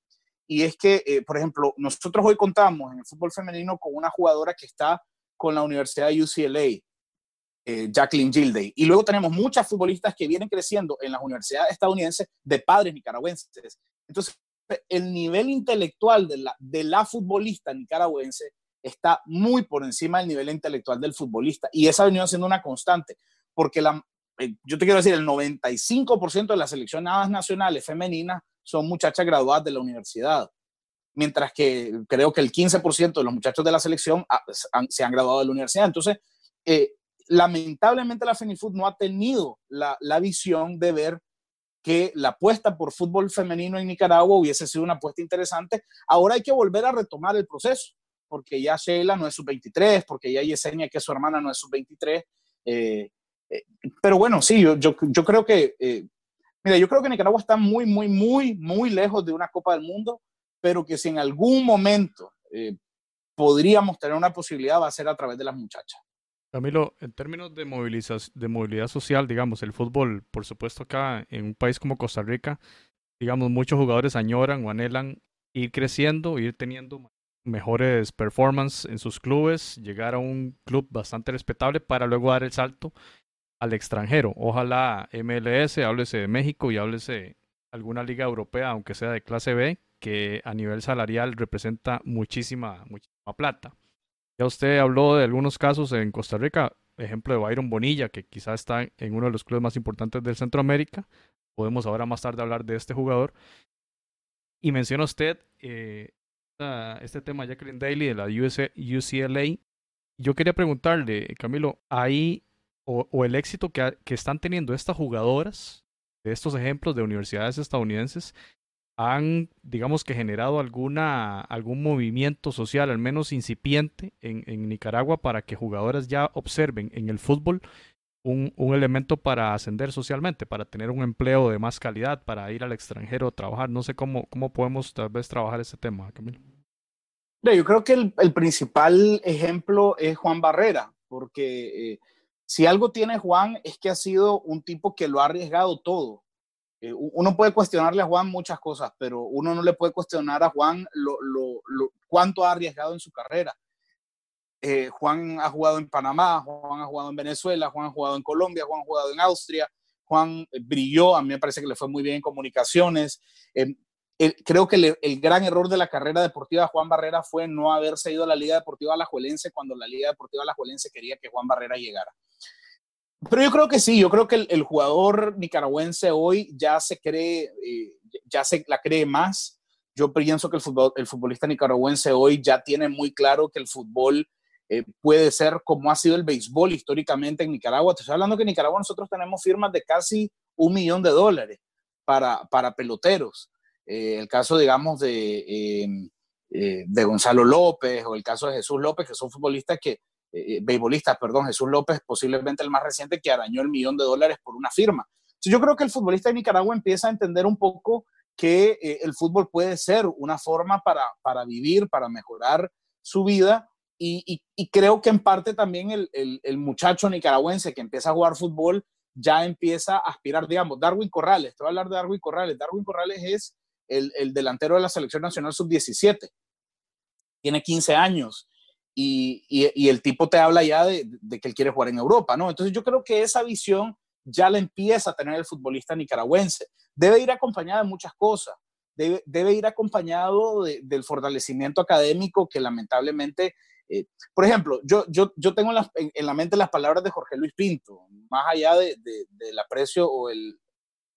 Speaker 3: y es que, eh, por ejemplo, nosotros hoy contamos en el fútbol femenino con una jugadora que está con la Universidad de UCLA, eh, Jacqueline Gilday, y luego tenemos muchas futbolistas que vienen creciendo en las universidades estadounidenses de padres nicaragüenses. Entonces, el nivel intelectual de la, futbolista nicaragüense está muy por encima del nivel intelectual del futbolista, y esa ha venido siendo una constante, porque la, eh, yo te quiero decir, el 95% de las seleccionadas nacionales femeninas son muchachas graduadas de la universidad, mientras que creo que el 15% de los muchachos de la selección se han graduado de la universidad. Entonces, eh, lamentablemente la FENIFUT no ha tenido la, la, visión de ver que la apuesta por fútbol femenino en Nicaragua hubiese sido una apuesta interesante. Ahora hay que volver a retomar el proceso, porque ya Sheila no es sub-23, porque ya Yesenia, que es su hermana, no es sub-23. Eh, eh, pero bueno, sí, yo, yo, yo creo que Mira, yo creo que Nicaragua está muy, muy, muy, muy lejos de una Copa del Mundo, pero que si en algún momento eh, podríamos tener una posibilidad va a ser a través de las muchachas.
Speaker 2: Camilo, en términos de, de movilidad social, digamos, el fútbol, por supuesto acá en un país como Costa Rica, digamos, muchos jugadores añoran o anhelan ir creciendo, ir teniendo mejores performances en sus clubes, llegar a un club bastante respetable para luego dar el salto al extranjero. Ojalá MLS, háblese de México y háblese alguna liga europea, aunque sea de clase B, que a nivel salarial representa muchísima, muchísima plata. Ya usted habló de algunos casos en Costa Rica, ejemplo de Byron Bonilla, que quizá está en uno de los clubes más importantes del Centroamérica. Podemos ahora más tarde hablar de este jugador. Y menciona usted eh, este tema Jacqueline Daly de la UCLA. Yo quería preguntarle, Camilo, ahí o, el éxito que, que, están teniendo estas jugadoras, de estos ejemplos de universidades estadounidenses, han, digamos que generado alguna, algún movimiento social, al menos incipiente, en, en Nicaragua para que jugadoras ya observen en el fútbol un, un, elemento para ascender socialmente, para tener un empleo de más calidad, para ir al extranjero a trabajar. No sé cómo, cómo podemos tal vez trabajar ese tema, Camilo.
Speaker 3: Yo creo que el, principal ejemplo es Juan Barrera, porque eh, si algo tiene Juan es que ha sido un tipo que lo ha arriesgado todo. Eh, uno puede cuestionarle a Juan muchas cosas, pero uno no le puede cuestionar a Juan lo, cuánto ha arriesgado en su carrera. Eh, Juan ha jugado en Panamá, Juan ha jugado en Venezuela, Juan ha jugado en Colombia, Juan ha jugado en Austria, Juan brilló, a mí me parece que le fue muy bien en comunicaciones. creo que el gran error de la carrera deportiva de Juan Barrera fue no haberse ido a la Liga Deportiva Alajuelense cuando la Liga Deportiva Alajuelense quería que Juan Barrera llegara. Pero yo creo que sí, yo creo que el, jugador nicaragüense hoy ya se cree, eh, ya se la cree más. Yo pienso que el, futbolista nicaragüense hoy ya tiene muy claro que el fútbol eh, puede ser como ha sido el béisbol históricamente en Nicaragua. Te estoy hablando que en Nicaragua nosotros tenemos firmas de casi un millón de dólares para, para peloteros. Eh, el caso, digamos, de, de Gonzalo López o el caso de Jesús López, que son futbolistas que, eh, beisbolistas, perdón, Jesús López, posiblemente el más reciente, que arañó el millón de dólares por una firma. yo creo que el futbolista de Nicaragua empieza a entender un poco que eh, el fútbol puede ser una forma para, para vivir, para mejorar su vida. Y, creo que en parte también el, el, muchacho nicaragüense que empieza a jugar fútbol ya empieza a aspirar, digamos, Darwin Corrales, te voy a hablar de Darwin Corrales. Darwin Corrales es el, el delantero de la selección nacional sub-17, tiene 15 años y, el tipo te habla ya de, que él quiere jugar en Europa, ¿no? Entonces yo creo que esa visión ya la empieza a tener el futbolista nicaragüense. Debe ir acompañada de muchas cosas. Debe, ir acompañado del fortalecimiento académico que lamentablemente, eh, por ejemplo, yo, tengo en la, en, la, mente las palabras de Jorge Luis Pinto, más allá de, del aprecio o el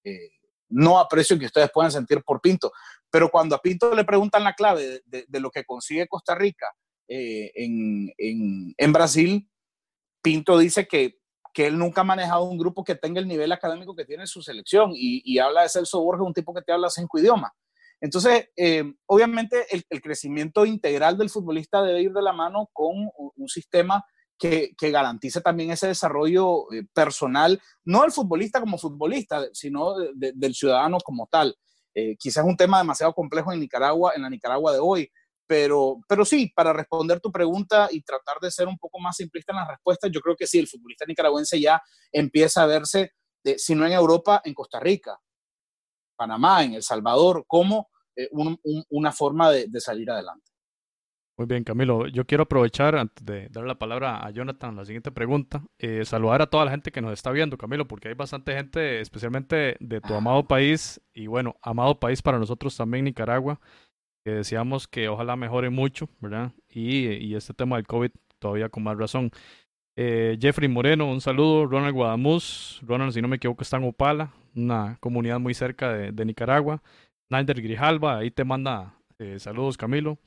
Speaker 3: eh, no aprecio que ustedes puedan sentir por Pinto, pero cuando a Pinto le preguntan la clave de lo que consigue Costa Rica eh, en, Brasil, Pinto dice que, que, él nunca ha manejado un grupo que tenga el nivel académico que tiene su selección y, habla de Celso Borges, un tipo que te habla cinco idiomas. Entonces, eh, obviamente el, crecimiento integral del futbolista debe ir de la mano con un sistema que, que garantice también ese desarrollo eh, personal, no del futbolista como futbolista, sino del ciudadano como tal. quizás es un tema demasiado complejo en Nicaragua, en la Nicaragua de hoy, pero, pero sí, para responder tu pregunta y tratar de ser un poco más simplista en las respuestas, yo creo que sí, el futbolista nicaragüense ya empieza a verse, si no en Europa, en Costa Rica, Panamá, en El Salvador, como eh, una forma de, salir adelante.
Speaker 2: Muy bien, Camilo. Yo quiero aprovechar, antes de dar la palabra a Jonathan, la siguiente pregunta, eh, saludar a toda la gente que nos está viendo, Camilo, porque hay bastante gente, especialmente de tu amado país, y bueno, amado país para nosotros también, Nicaragua, que decíamos que ojalá mejore mucho, ¿verdad? Y, y este tema del COVID todavía con más razón. Eh, Jeffrey Moreno, un saludo. Ronald Guadamuz, Ronald, si no me equivoco, está en Opala, una comunidad muy cerca de, de Nicaragua. Nander Grijalva, ahí te manda eh, saludos, Camilo.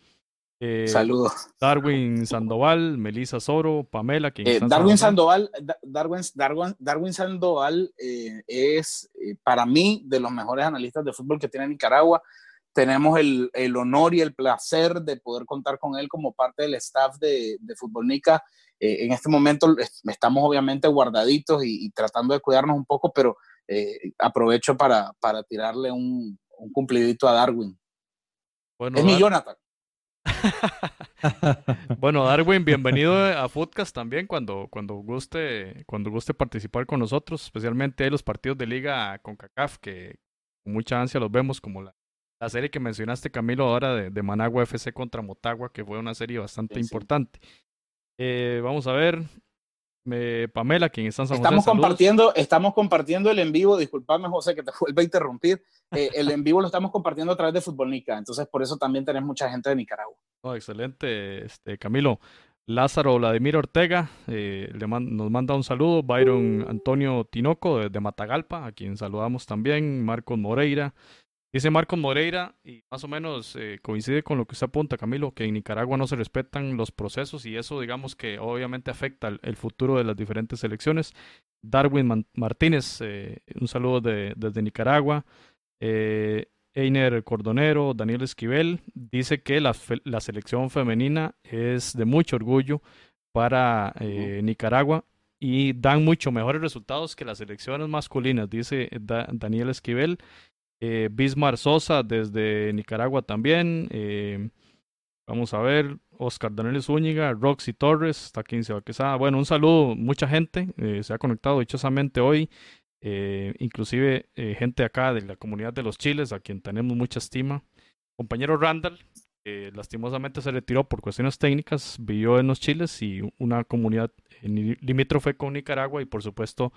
Speaker 3: Eh, saludos.
Speaker 2: Darwin Sandoval, Melissa Soro, Pamela. Quien
Speaker 3: Darwin Sandoval, Darwin, Darwin, Darwin Sandoval es para mí de los mejores analistas de fútbol que tiene Nicaragua tenemos el, el, honor y el placer de poder contar con él como parte del staff de, de Futbolnica. Eh, en este momento estamos obviamente guardaditos y, tratando de cuidarnos un poco, pero eh, aprovecho para, para tirarle un, un, cumplidito a Darwin. Bueno, es mi Jonathan.
Speaker 2: bueno, Darwin, bienvenido a Footcast también cuando, cuando, guste, cuando guste participar con nosotros, especialmente los partidos de liga con CACAF, que con mucha ansia los vemos como la la serie que mencionaste, Camilo, ahora de, Managua FC contra Motagua, que fue una serie bastante importante. Eh, vamos a ver. Pamela, quien está en San
Speaker 3: estamos compartiendo, estamos compartiendo el en vivo, disculpame José que te vuelva a interrumpir, eh, el en vivo lo estamos compartiendo a través de Futbolnica, entonces por eso también tenés mucha gente de Nicaragua.
Speaker 2: excelente, este, Camilo. Lázaro Vladimir Ortega eh, le nos manda un saludo. Byron Antonio Tinoco de, de, Matagalpa, a quien saludamos también. Marcos Moreira, Dice Marcos Moreira, y más o menos eh, coincide con lo que usted apunta, Camilo, que en Nicaragua no se respetan los procesos y eso, digamos que obviamente afecta el, futuro de las diferentes elecciones. Darwin Martínez, eh, un saludo de, desde Nicaragua. Eh, Einer Cordonero, Daniel Esquivel, dice que la, la, selección femenina es de mucho orgullo para Nicaragua y dan mucho mejores resultados que las selecciones masculinas, dice Daniel Esquivel. Eh, Bismar Sosa desde Nicaragua también. Eh, Vamos a ver, Oscar Daniel Zúñiga, Roxy Torres, está 15 Quesada. Bueno, un saludo, mucha gente eh, se ha conectado dichosamente hoy, eh, inclusive gente acá de la comunidad de los chiles, a quien tenemos mucha estima. Compañero Randall, lastimosamente se retiró por cuestiones técnicas, vivió en los chiles y una comunidad limítrofe con Nicaragua y por supuesto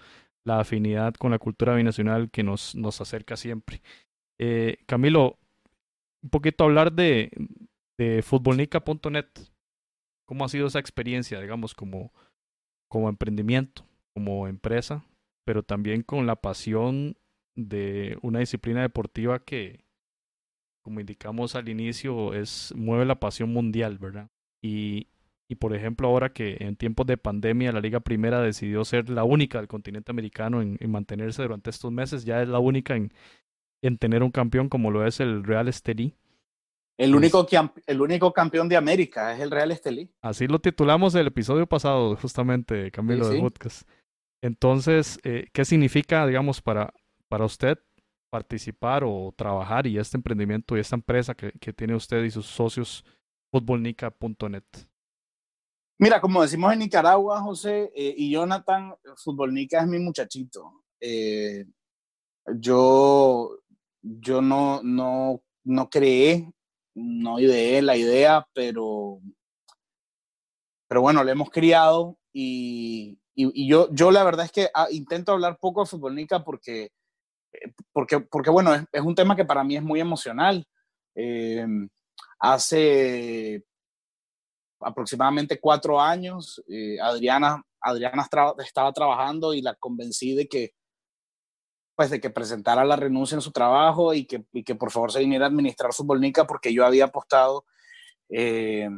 Speaker 2: la afinidad con la cultura binacional que nos, nos acerca siempre. Camilo, un poquito hablar de, de futbolnica.net. ¿Cómo ha sido esa experiencia, digamos, como, como emprendimiento, como empresa, pero también con la pasión de una disciplina deportiva que, como indicamos al inicio, es mueve la pasión mundial, ¿verdad? Y, y por ejemplo, ahora que en tiempos de pandemia la Liga Primera decidió ser la única del continente americano en, en mantenerse durante estos meses, ya es la única en, en tener un campeón como lo es el Real Estelí.
Speaker 3: El único, el único campeón de América es el Real Estelí.
Speaker 2: Así lo titulamos el episodio pasado, justamente, Camilo, de podcast. Entonces, eh, ¿qué significa, digamos, para, para usted participar o trabajar y este emprendimiento y esta empresa que, que tiene usted y sus socios, futbolnica.net?
Speaker 3: Mira, como decimos en Nicaragua, José eh, y Jonathan, Futbolnica es mi muchachito. Eh, yo, yo no, no, no creé no ideé la idea, pero, pero bueno, le hemos criado y, y, yo, yo la verdad es que ah, intento hablar poco de Futbolnica porque, porque, porque bueno, es, es, un tema que para mí es muy emocional. Eh, hace aproximadamente cuatro años, eh, Adriana, Adriana estaba trabajando y la convencí de que pues de que presentara la renuncia en su trabajo y que, y que por favor se viniera a administrar Futbolnica porque yo había apostado eh,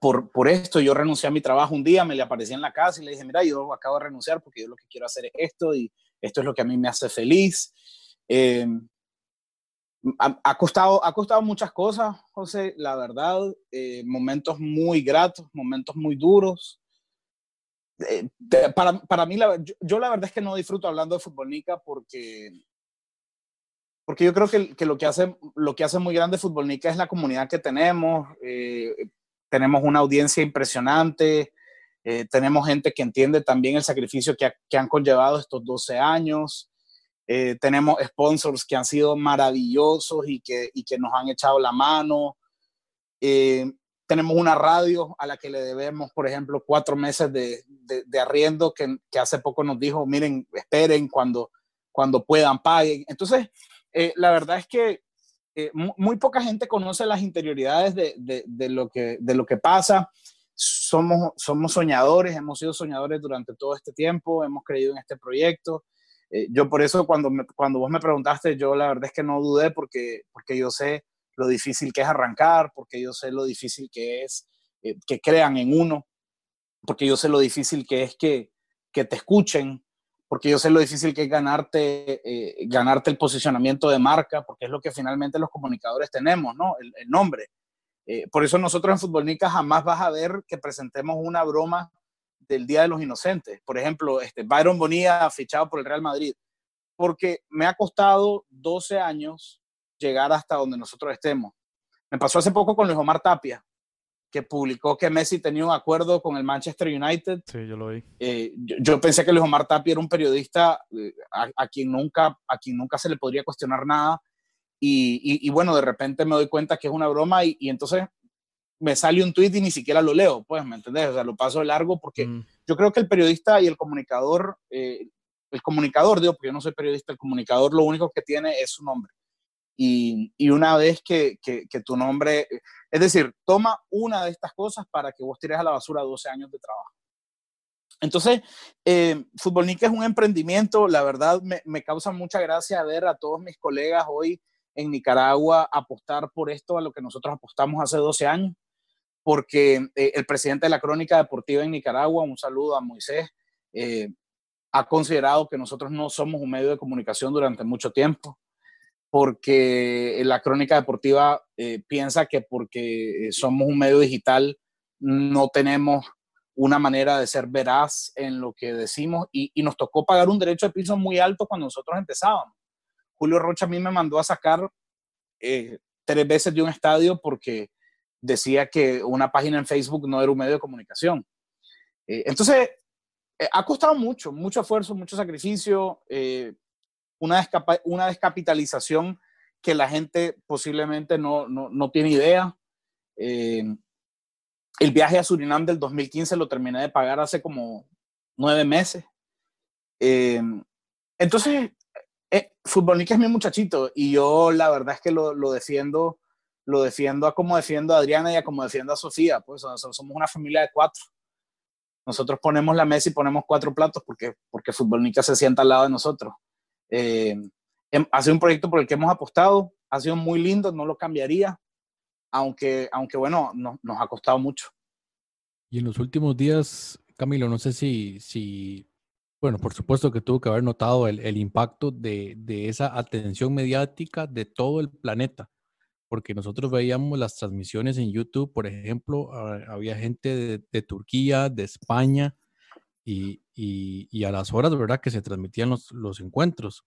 Speaker 3: por, por esto. Yo renuncié a mi trabajo un día, me le aparecí en la casa y le dije, mira, yo acabo de renunciar porque yo lo que quiero hacer es esto y esto es lo que a mí me hace feliz. Eh, ha, costado, ha costado muchas cosas, José, la verdad, eh, momentos muy gratos, momentos muy duros, eh, para, para, mí, la, yo, la verdad es que no disfruto hablando de Futbolnica porque, porque yo creo que, que, lo, que hace, lo que hace muy grande Futbolnica es la comunidad que tenemos. Eh, tenemos una audiencia impresionante, eh, tenemos gente que entiende también el sacrificio que, que han conllevado estos 12 años. tenemos sponsors que han sido maravillosos y que, y que nos han echado la mano tenemos una radio a la que le debemos, por ejemplo, cuatro meses de, de, arriendo que, que, hace poco nos dijo, miren, esperen cuando, cuando puedan, paguen. Entonces, eh, la verdad es que eh, muy poca gente conoce las interioridades de, de, lo, que, de lo que pasa. Somos, somos soñadores, hemos sido soñadores durante todo este tiempo, hemos creído en este proyecto. Eh, yo por eso cuando, cuando vos me preguntaste, yo la verdad es que no dudé porque, porque yo sé lo difícil que es arrancar, porque yo sé lo difícil que es eh, que crean en uno, porque yo sé lo difícil que es que, que te escuchen, porque yo sé lo difícil que es ganarte, eh, ganarte el posicionamiento de marca, porque es lo que finalmente los comunicadores tenemos, ¿no? El, nombre. Eh, por eso nosotros en Futbolnica jamás vas a ver que presentemos una broma del Día de los Inocentes. Por ejemplo, este, Byron Bonilla fichado por el Real Madrid, porque me ha costado 12 años llegar hasta donde nosotros estemos. Me pasó hace poco con Luis Omar Tapia, que publicó que Messi tenía un acuerdo con el Manchester United.
Speaker 2: Sí, yo lo vi.
Speaker 3: Eh, yo, pensé que Luis Omar Tapia era un periodista eh, a, quien nunca, a quien nunca se le podría cuestionar nada. Y, bueno, de repente me doy cuenta que es una broma y, entonces me sale un tweet y ni siquiera lo leo, pues, ¿me entendés? O sea, lo paso de largo porque mm. yo creo que el periodista y el comunicador, eh, el comunicador, digo, porque yo no soy periodista, el comunicador lo único que tiene es su nombre y, y una vez que, que, tu nombre, es decir, toma una de estas cosas para que vos tires a la basura 12 años de trabajo. Entonces, eh, Futbolnica es un emprendimiento, la verdad me, me, causa mucha gracia ver a todos mis colegas hoy en Nicaragua apostar por esto a lo que nosotros apostamos hace 12 años, porque eh, el presidente de la Crónica Deportiva en Nicaragua, un saludo a Moisés, eh, ha considerado que nosotros no somos un medio de comunicación durante mucho tiempo porque la crónica deportiva eh, piensa que porque somos un medio digital no tenemos una manera de ser veraz en lo que decimos y, nos tocó pagar un derecho de piso muy alto cuando nosotros empezábamos. Julio Rocha a mí me mandó a sacar eh, tres veces de un estadio porque, decía que una página en Facebook no era un medio de comunicación. Eh, entonces, eh, ha costado mucho, mucho esfuerzo, mucho sacrificio, una, una descapitalización que la gente posiblemente no, no, no tiene idea. el viaje a Surinam del 2015 lo terminé de pagar hace como nueve meses. entonces, eh, Futbolnica es mi muchachito y yo la verdad es que lo, lo, defiendo, lo defiendo a como defiendo a Adriana y a como defiendo a Sofía, pues somos una familia de cuatro. Nosotros ponemos la mesa y ponemos cuatro platos porque, porque Futbolnica se sienta al lado de nosotros. Eh, ha sido un proyecto por el que hemos apostado, ha sido muy lindo, no lo cambiaría, aunque, aunque bueno, no, nos ha costado mucho.
Speaker 4: Y en los últimos días, Camilo, no sé si, si bueno, por supuesto que tuvo que haber notado el, impacto de, esa atención mediática de todo el planeta, porque nosotros veíamos las transmisiones en YouTube, por ejemplo, ah, había gente de, Turquía, de España, y, a las horas, ¿verdad?, que se transmitían los, encuentros.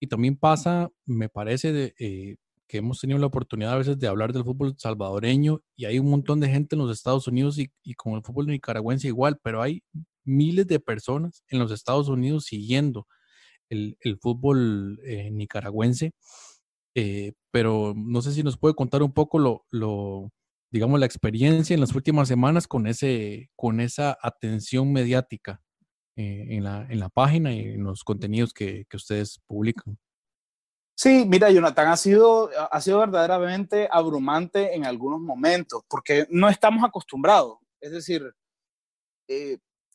Speaker 4: Y también pasa, me parece, eh, que hemos tenido la oportunidad a veces de hablar del fútbol salvadoreño y hay un montón de gente en los Estados Unidos y, y con el fútbol nicaragüense igual, pero hay miles de personas en los Estados Unidos siguiendo el, fútbol eh, nicaragüense. Eh, pero no sé si nos puede contar un poco lo, lo, digamos, la experiencia en las últimas semanas con, ese, con esa atención mediática eh, en, la, en la página y en los contenidos que, que ustedes publican.
Speaker 3: Sí, mira, Jonathan, ha sido, ha sido verdaderamente abrumante en algunos momentos, porque no estamos acostumbrados. Es decir,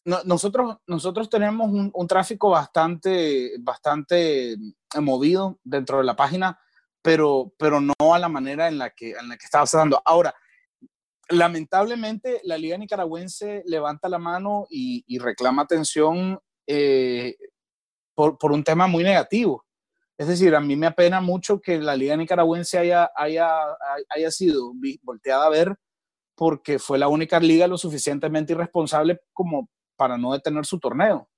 Speaker 3: nosotros, nosotros tenemos un, tráfico bastante, bastante movido dentro de la página, pero, pero no a la manera en la que, en la que está pasando. Ahora, lamentablemente, la Liga Nicaragüense levanta la mano y, reclama atención eh, por, por, un tema muy negativo. Es decir, a mí me apena mucho que la Liga Nicaragüense haya, haya, haya sido volteada a ver porque fue la única liga lo suficientemente irresponsable como para no detener su torneo.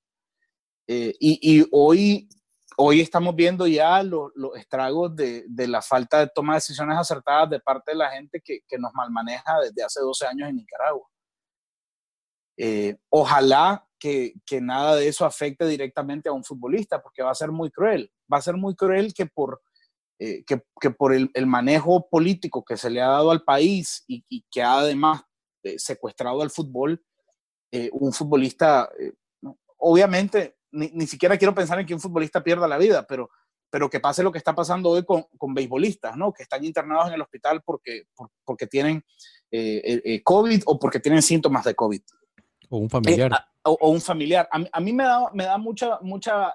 Speaker 3: Eh, y, hoy, hoy estamos viendo ya los estragos de, la falta de toma de decisiones acertadas de parte de la gente que, que nos malmaneja desde hace 12 años en Nicaragua. Eh, ojalá que, que, nada de eso afecte directamente a un futbolista, porque va a ser muy cruel. Va a ser muy cruel que por, eh, que, que, por el, el, manejo político que se le ha dado al país y, y que ha además secuestrado al fútbol, eh, un futbolista, eh, obviamente, ni, siquiera quiero pensar en que un futbolista pierda la vida, pero, pero que pase lo que está pasando hoy con, con beisbolistas, ¿no? Que están internados en el hospital porque, porque tienen eh, COVID o porque tienen síntomas de COVID.
Speaker 4: O un familiar.
Speaker 3: o, un familiar. A, mí me da, me da mucha, mucha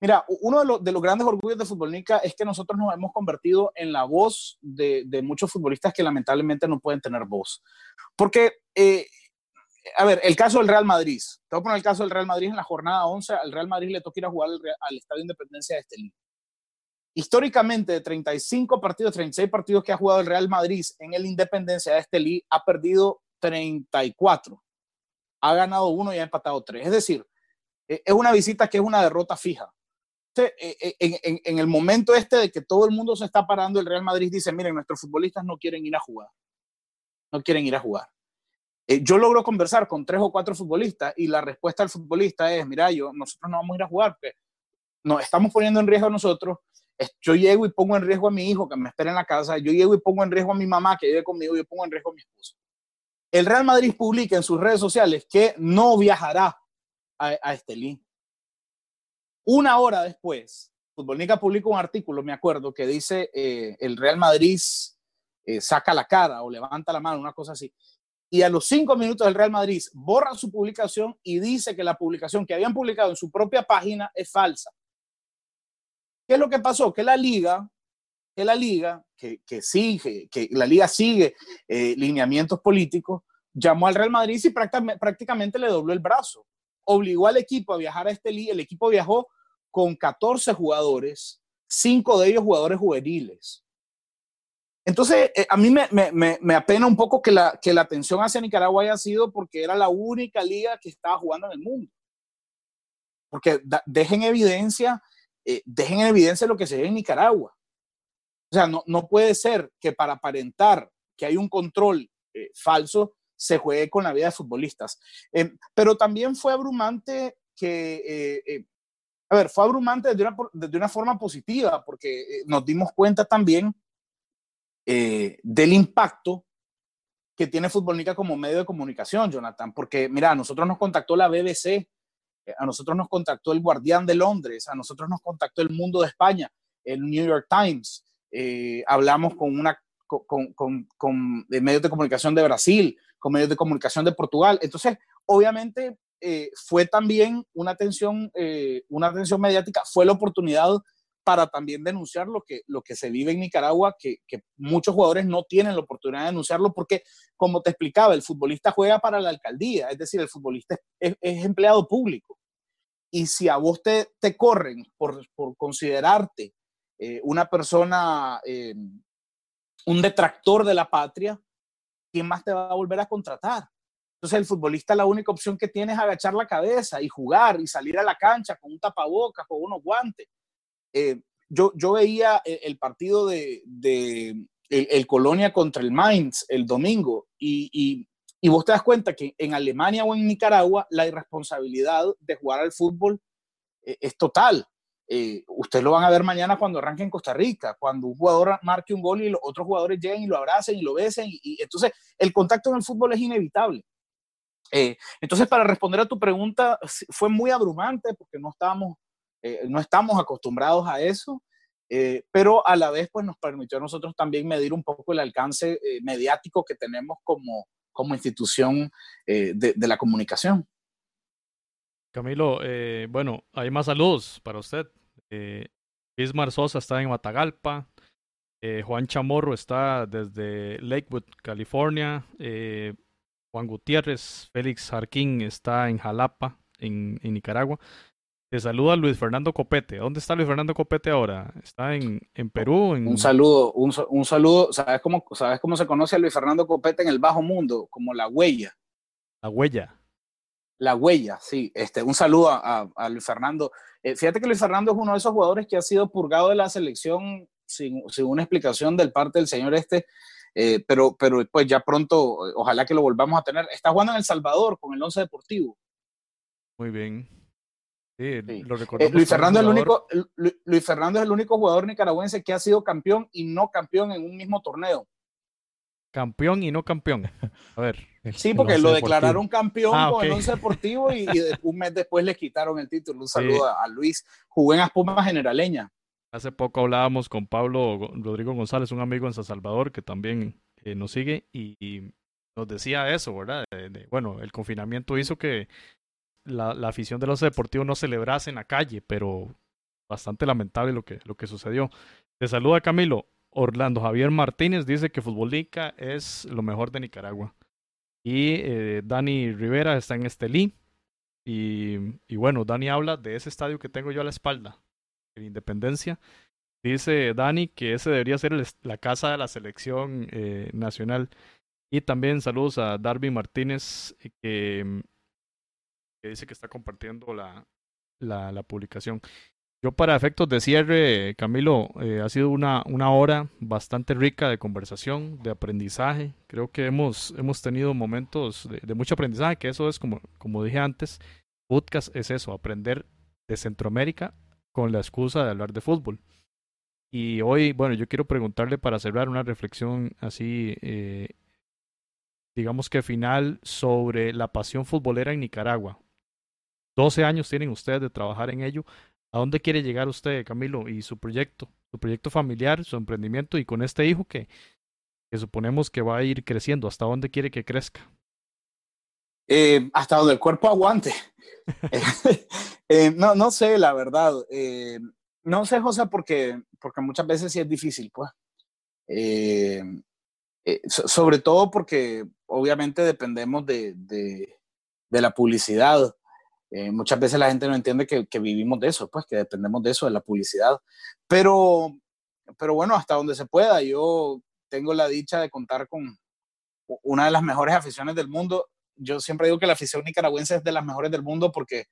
Speaker 3: Mira, uno de, los, de, los grandes orgullos de Futbolnica es que nosotros nos hemos convertido en la voz de, de muchos futbolistas que lamentablemente no pueden tener voz. Porque a ver, el caso del Real Madrid. Te voy a poner el caso del Real Madrid en la jornada 11. Al Real Madrid le toca ir a jugar al, Estadio Independencia de Estelí. Históricamente, de 35 partidos, 36 partidos que ha jugado el Real Madrid en el Independencia de Estelí, ha perdido 34. Ha ganado uno y ha empatado tres. Es decir, e, es una visita que es una derrota fija. E, e, en, el momento este de que todo el mundo se está parando, el Real Madrid dice, miren, nuestros futbolistas no quieren ir a jugar. No quieren ir a jugar. Eh, yo logro conversar con tres o cuatro futbolistas y la respuesta del futbolista es, mira, yo, nosotros no vamos a ir a jugar porque nos estamos poniendo en riesgo a nosotros. Yo llego y pongo en riesgo a mi hijo que me espera en la casa. Yo llego y pongo en riesgo a mi mamá que vive conmigo. Yo pongo en riesgo a mi esposa. El Real Madrid publica en sus redes sociales que no viajará a, a Estelí. Una hora después, Futbolnica publica un artículo, me acuerdo, que dice eh, el Real Madrid eh, saca la cara o levanta la mano, una cosa así y a los cinco minutos el Real Madrid borra su publicación y dice que la publicación que habían publicado en su propia página es falsa. ¿Qué es lo que pasó? Que la liga, que la liga, que, sigue, que la liga sigue eh, lineamientos políticos, llamó al Real Madrid y prácticamente, le dobló el brazo. Obligó al equipo a viajar a este liga. El equipo viajó con 14 jugadores, cinco de ellos jugadores juveniles. Entonces, eh, a mí me, me, me, apena un poco que la, que la atención hacia Nicaragua haya sido porque era la única liga que estaba jugando en el mundo. Porque dejen evidencia, eh, dejen en evidencia lo que se ve en Nicaragua. O sea, no, no puede ser que para aparentar que hay un control falso, se juegue con la vida de futbolistas. pero también fue abrumante que, a ver, fue abrumante desde una, desde una forma positiva, porque nos dimos cuenta también del impacto que tiene Futbolnica como medio de comunicación, Jonathan, porque mira, a nosotros nos contactó la BBC, eh, a nosotros nos contactó el Guardián de Londres, a nosotros nos contactó el Mundo de España, el New York Times, eh, hablamos con, una, con, con, con, medios de comunicación de Brasil, con medios de comunicación de Portugal. Entonces, obviamente, eh, fue también una atención, una atención mediática, fue la oportunidad para también denunciar lo que, lo que se vive en Nicaragua, que, que, muchos jugadores no tienen la oportunidad de denunciarlo porque, como te explicaba, el futbolista juega para la alcaldía, es decir, el futbolista es, empleado público. Y si a vos te, te corren por, por considerarte eh, una persona, eh, un detractor de la patria, ¿quién más te va a volver a contratar? Entonces el futbolista la única opción que tiene es agachar la cabeza y jugar y salir a la cancha con un tapabocas, con unos guantes eh, yo, yo veía el, partido de, de el, Colonia contra el Mainz el domingo y, y, y, vos te das cuenta que en Alemania o en Nicaragua la irresponsabilidad de jugar al fútbol eh, es total. Eh, ustedes lo van a ver mañana cuando arranque en Costa Rica, cuando un jugador marque un gol y los otros jugadores lleguen y lo abracen y lo besen. Y, entonces el contacto en el fútbol es inevitable. entonces, para responder a tu pregunta, fue muy abrumante porque no estábamos eh, no estamos acostumbrados a eso, eh, pero a la vez pues nos permitió a nosotros también medir un poco el alcance eh, mediático que tenemos como, como institución de, la comunicación.
Speaker 2: Camilo, bueno, hay más saludos para usted. Ismar Sosa está en Matagalpa. Juan Chamorro está desde Lakewood, California. Juan Gutiérrez, Félix Jarquín está en Jalapa, en, en Nicaragua. Te saluda Luis Fernando Copete. ¿Dónde está Luis Fernando Copete ahora? ¿Está en, en Perú? En...
Speaker 3: Un saludo, un, un, saludo. ¿Sabes cómo, ¿Sabes cómo se conoce a Luis Fernando Copete en el bajo mundo? Como la huella.
Speaker 2: La huella.
Speaker 3: La huella, sí. Este, un saludo a, a, Luis Fernando. Eh, fíjate que Luis Fernando es uno de esos jugadores que ha sido purgado de la selección sin, sin una explicación del parte del señor este. Eh, pero, pero pues ya pronto, ojalá que lo volvamos a tener. Está jugando en El Salvador con el Once Deportivo.
Speaker 2: Muy bien. Sí, Lo
Speaker 3: eh, Luis, Fernando es el único, Luis Fernando es el único jugador nicaragüense que ha sido campeón y no campeón en un mismo torneo.
Speaker 2: Campeón y no campeón. A ver.
Speaker 3: Sí, porque lo declararon campeón ah, con el Once Deportivo y, un mes después le quitaron el título. Un saludo a, Luis. Jugué en Aspuma Generaleña.
Speaker 2: Hace poco hablábamos con Pablo Rodrigo González, un amigo en San Salvador que también eh, nos sigue y, nos decía eso, ¿verdad? bueno, el confinamiento hizo que la, la afición de los deportivos no celebrase en la calle, pero bastante lamentable lo que, lo que sucedió. Te saluda Camilo. Orlando Javier Martínez dice que Futbolíca es lo mejor de Nicaragua. Y eh, Dani Rivera está en Estelí. Y, y, bueno, Dani habla de ese estadio que tengo yo a la espalda, en Independencia. Dice Dani que ese debería ser la casa de la selección eh, nacional. Y también saludos a Darby Martínez, que que dice que está compartiendo la, la publicación. Yo para efectos de cierre, Camilo, eh, ha sido una, una hora bastante rica de conversación, de aprendizaje. Creo que hemos, hemos tenido momentos de, mucho aprendizaje, que eso es como, como dije antes, podcast es eso, aprender de Centroamérica con la excusa de hablar de fútbol. Y hoy, bueno, yo quiero preguntarle para cerrar una reflexión así, eh, digamos que final, sobre la pasión futbolera en Nicaragua. 12 años tienen ustedes de trabajar en ello. ¿A dónde quiere llegar usted, Camilo, y su proyecto, su proyecto familiar, su emprendimiento y con este hijo que, que suponemos que va a ir creciendo? ¿Hasta dónde quiere que crezca?
Speaker 3: Eh, hasta donde el cuerpo aguante. eh, no, no sé, la verdad. Eh, no sé, José, porque, porque muchas veces sí es difícil, pues. Sobre todo porque obviamente dependemos de, de, de la publicidad eh, muchas veces la gente no entiende que, vivimos de eso, pues que dependemos de eso, de la publicidad. Pero, pero bueno, hasta donde se pueda, yo tengo la dicha de contar con una de las mejores aficiones del mundo. Yo siempre digo que la afición nicaragüense es de las mejores del mundo porque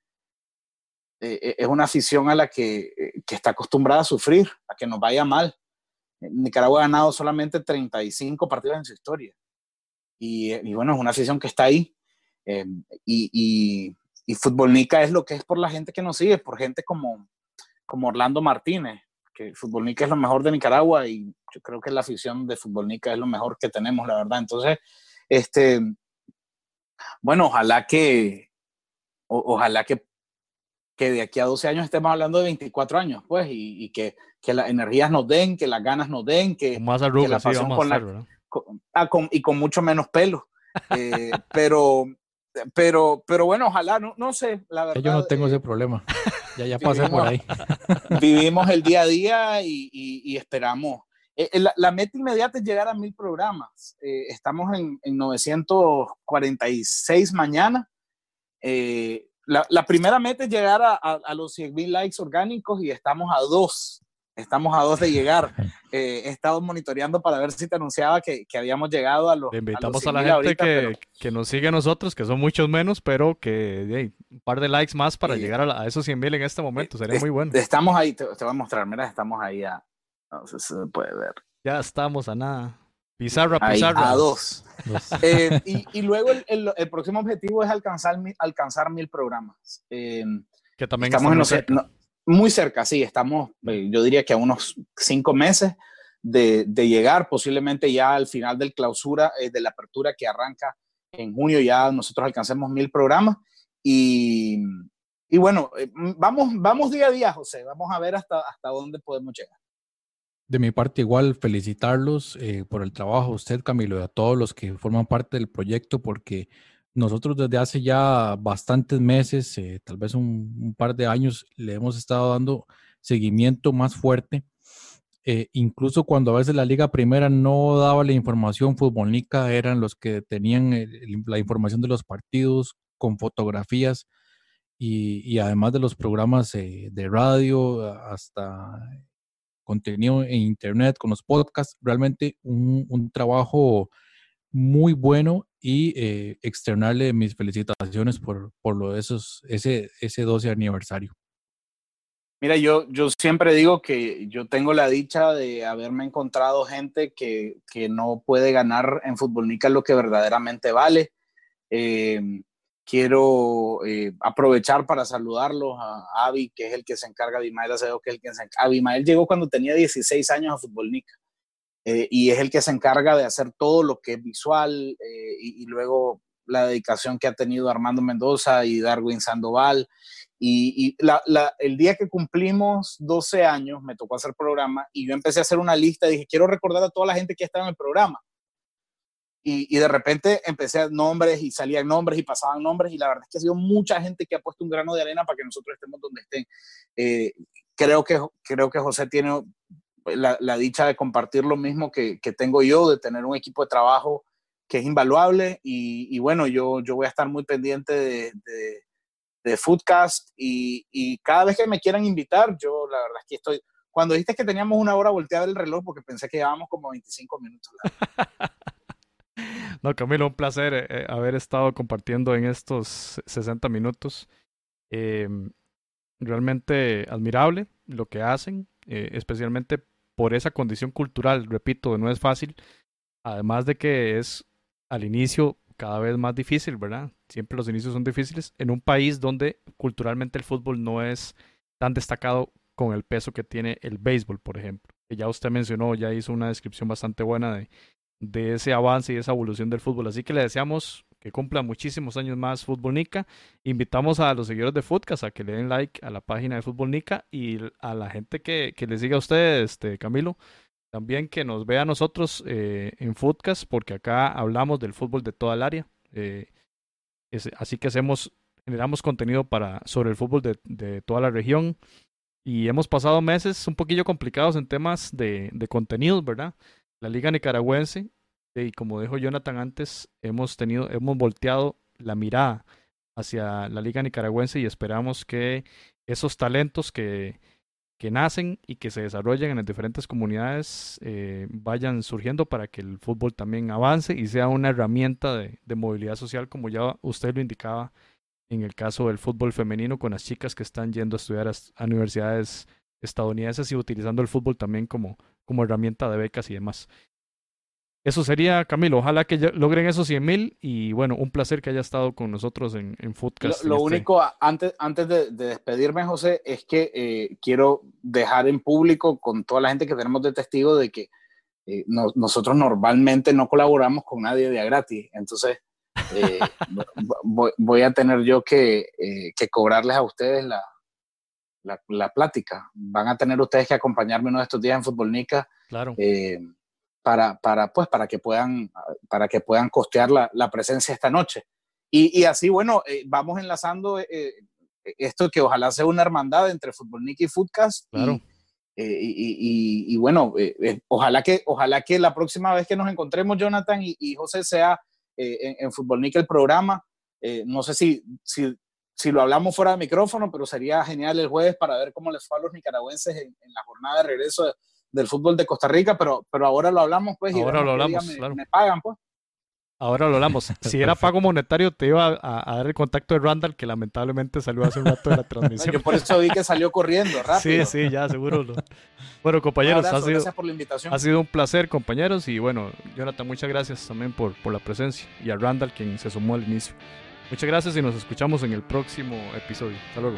Speaker 3: eh, es una afición a la que, que, está acostumbrada a sufrir, a que nos vaya mal. Nicaragua ha ganado solamente 35 partidos en su historia. Y, bueno, es una afición que está ahí. Eh, y, y Futbolnica es lo que es por la gente que nos sigue, por gente como, como Orlando Martínez, que Futbolnica es lo mejor de Nicaragua y yo creo que la afición de Futbolnica es lo mejor que tenemos, la verdad. Entonces, este, bueno, ojalá que, ojalá que, que de aquí a 12 años estemos hablando de 24 años, pues, y, que, que las energías nos den, que las ganas nos den, que,
Speaker 2: más arrugas,
Speaker 3: la pasión con la, ah, y con mucho menos pelo. Eh, pero, pero, pero bueno, ojalá, no, no sé, la verdad.
Speaker 4: Yo no tengo ese eh, problema. Ya, ya pasé por ahí.
Speaker 3: vivimos el día a día y, y, esperamos. Eh, la, la, meta inmediata es llegar a mil programas. Eh, estamos en, en, 946 mañana. Eh, la, la, primera meta es llegar a, a, a los 100 mil likes orgánicos y estamos a dos. Estamos a dos de llegar. Eh, he estado monitoreando para ver si te anunciaba que, que habíamos llegado a los.
Speaker 2: Le invitamos a, a la gente ahorita, que, pero... que, nos sigue a nosotros, que son muchos menos, pero que hey, un par de likes más para llegar a, a, esos 100 mil en este momento. Sería
Speaker 3: es,
Speaker 2: muy bueno.
Speaker 3: Estamos ahí, te, te, voy a mostrar. Mira, estamos ahí a. No sé si se puede ver.
Speaker 2: Ya estamos a nada. Pizarra, pizarra.
Speaker 3: Ahí, a dos. dos. Eh, y, y, luego el, el, el, próximo objetivo es alcanzar, alcanzar mil programas. Eh,
Speaker 2: que también
Speaker 3: estamos en los, no, muy cerca, sí, estamos, eh, yo diría que a unos cinco meses de, de llegar, posiblemente ya al final del clausura, eh, de la apertura que arranca en junio, ya nosotros alcancemos mil programas. Y, y bueno, eh, vamos, vamos día a día, José, vamos a ver hasta, hasta dónde podemos llegar.
Speaker 4: De mi parte, igual felicitarlos eh, por el trabajo, usted, Camilo, y a todos los que forman parte del proyecto, porque nosotros desde hace ya bastantes meses, eh, tal vez un, par de años, le hemos estado dando seguimiento más fuerte. Eh, incluso cuando a veces la Liga Primera no daba la información futbolística, eran los que tenían la información de los partidos con fotografías y, además de los programas eh, de radio hasta contenido en internet con los podcasts, realmente un trabajo muy bueno y eh, externarle mis felicitaciones por, por lo de esos, ese, ese 12 aniversario.
Speaker 3: Mira, yo, yo siempre digo que yo tengo la dicha de haberme encontrado gente que, que no puede ganar en Futbolnica lo que verdaderamente vale. Eh, quiero eh, aprovechar para saludarlos a Avi, que es el que se encarga, Abimael Acevedo, que es el que se encarga. Abimael llegó cuando tenía 16 años a Futbolnica eh, y es el que se encarga de hacer todo lo que es visual eh, y, luego la dedicación que ha tenido Armando Mendoza y Darwin Sandoval. Y, el día que cumplimos 12 años me tocó hacer programa y yo empecé a hacer una lista dije, quiero recordar a toda la gente que está en el programa. Y, y, de repente empecé a nombres y salían nombres y pasaban nombres y la verdad es que ha sido mucha gente que ha puesto un grano de arena para que nosotros estemos donde estén. Eh, creo, que, creo que José tiene la, dicha de compartir lo mismo que, tengo yo, de tener un equipo de trabajo que es invaluable y, bueno, yo, yo voy a estar muy pendiente de, de, de Foodcast y, cada vez que me quieran invitar, yo la verdad es que estoy... Cuando dijiste que teníamos una hora volteada el reloj, porque pensé que llevábamos como 25 minutos.
Speaker 2: no, Camilo, un placer eh, haber estado compartiendo en estos 60 minutos. Eh, realmente admirable lo que hacen, eh, especialmente por esa condición cultural, repito, no es fácil, además de que es al inicio cada vez más difícil, ¿verdad? Siempre los inicios son difíciles en un país donde culturalmente el fútbol no es tan destacado con el peso que tiene el béisbol, por ejemplo. Que ya usted mencionó, ya hizo una descripción bastante buena de, de ese avance y esa evolución del fútbol. Así que le deseamos que cumpla muchísimos años más Fútbol Nica. Invitamos a los seguidores de Footcast a que le den like a la página de Fútbol Nica y a la gente que, que le siga a usted, este, Camilo, también que nos vea a nosotros eh, en Footcast, porque acá hablamos del fútbol de toda el área. Eh, así que hacemos, generamos contenido para, sobre el fútbol de, de, toda la región. Y hemos pasado meses un poquillo complicados en temas de, de contenidos, ¿verdad? La Liga Nicaragüense y como dijo Jonathan antes, hemos tenido, hemos volteado la mirada hacia la Liga Nicaragüense y esperamos que esos talentos que, que nacen y que se desarrollen en las diferentes comunidades eh, vayan surgiendo para que el fútbol también avance y sea una herramienta de, de, movilidad social, como ya usted lo indicaba en el caso del fútbol femenino con las chicas que están yendo a estudiar a, a universidades estadounidenses y utilizando el fútbol también como, como herramienta de becas y demás. Eso sería, Camilo. Ojalá que logren esos 100 mil y bueno, un placer que haya estado con nosotros en, en Foodcast.
Speaker 3: Lo, este único, antes, antes de, despedirme, José, es que eh, quiero dejar en público con toda la gente que tenemos de testigo de que eh, nosotros normalmente no colaboramos con nadie de a gratis. Entonces, eh, voy, a tener yo que, que cobrarles a ustedes la, la, la, plática. Van a tener ustedes que acompañarme uno de estos días en Futbolnica.
Speaker 2: Claro
Speaker 3: para, para, pues, para, que, puedan, para que puedan costear la, la presencia esta noche. Y, y así, bueno, eh, vamos enlazando eh, eh, esto que ojalá sea una hermandad entre Fútbol Nick y Footcast.
Speaker 2: Claro.
Speaker 3: Y, y, y, bueno, ojalá, que, ojalá que la próxima vez que nos encontremos, Jonathan y, José, sea en, en Fútbol Nick el programa. no sé si, si, si, lo hablamos fuera de micrófono, pero sería genial el jueves para ver cómo les fue a los nicaragüenses en, en la jornada de regreso de, del fútbol de Costa Rica, pero, pero ahora lo hablamos, pues.
Speaker 2: Ahora lo hablamos,
Speaker 3: me,
Speaker 2: claro.
Speaker 3: me pagan, pues.
Speaker 2: Ahora lo hablamos. Si era pago monetario, te iba a, dar el contacto de Randall, que lamentablemente salió hace un rato de la transmisión.
Speaker 3: Yo por eso vi que salió corriendo rápido.
Speaker 2: Sí, sí, ya, seguro. Bueno, compañeros,
Speaker 3: ha sido,
Speaker 2: gracias
Speaker 3: por la invitación.
Speaker 2: Ha sido un placer, compañeros. Y bueno, Jonathan, muchas gracias también por, por la presencia. Y a Randall, quien se sumó al inicio. Muchas gracias y nos escuchamos en el próximo episodio. Hasta luego.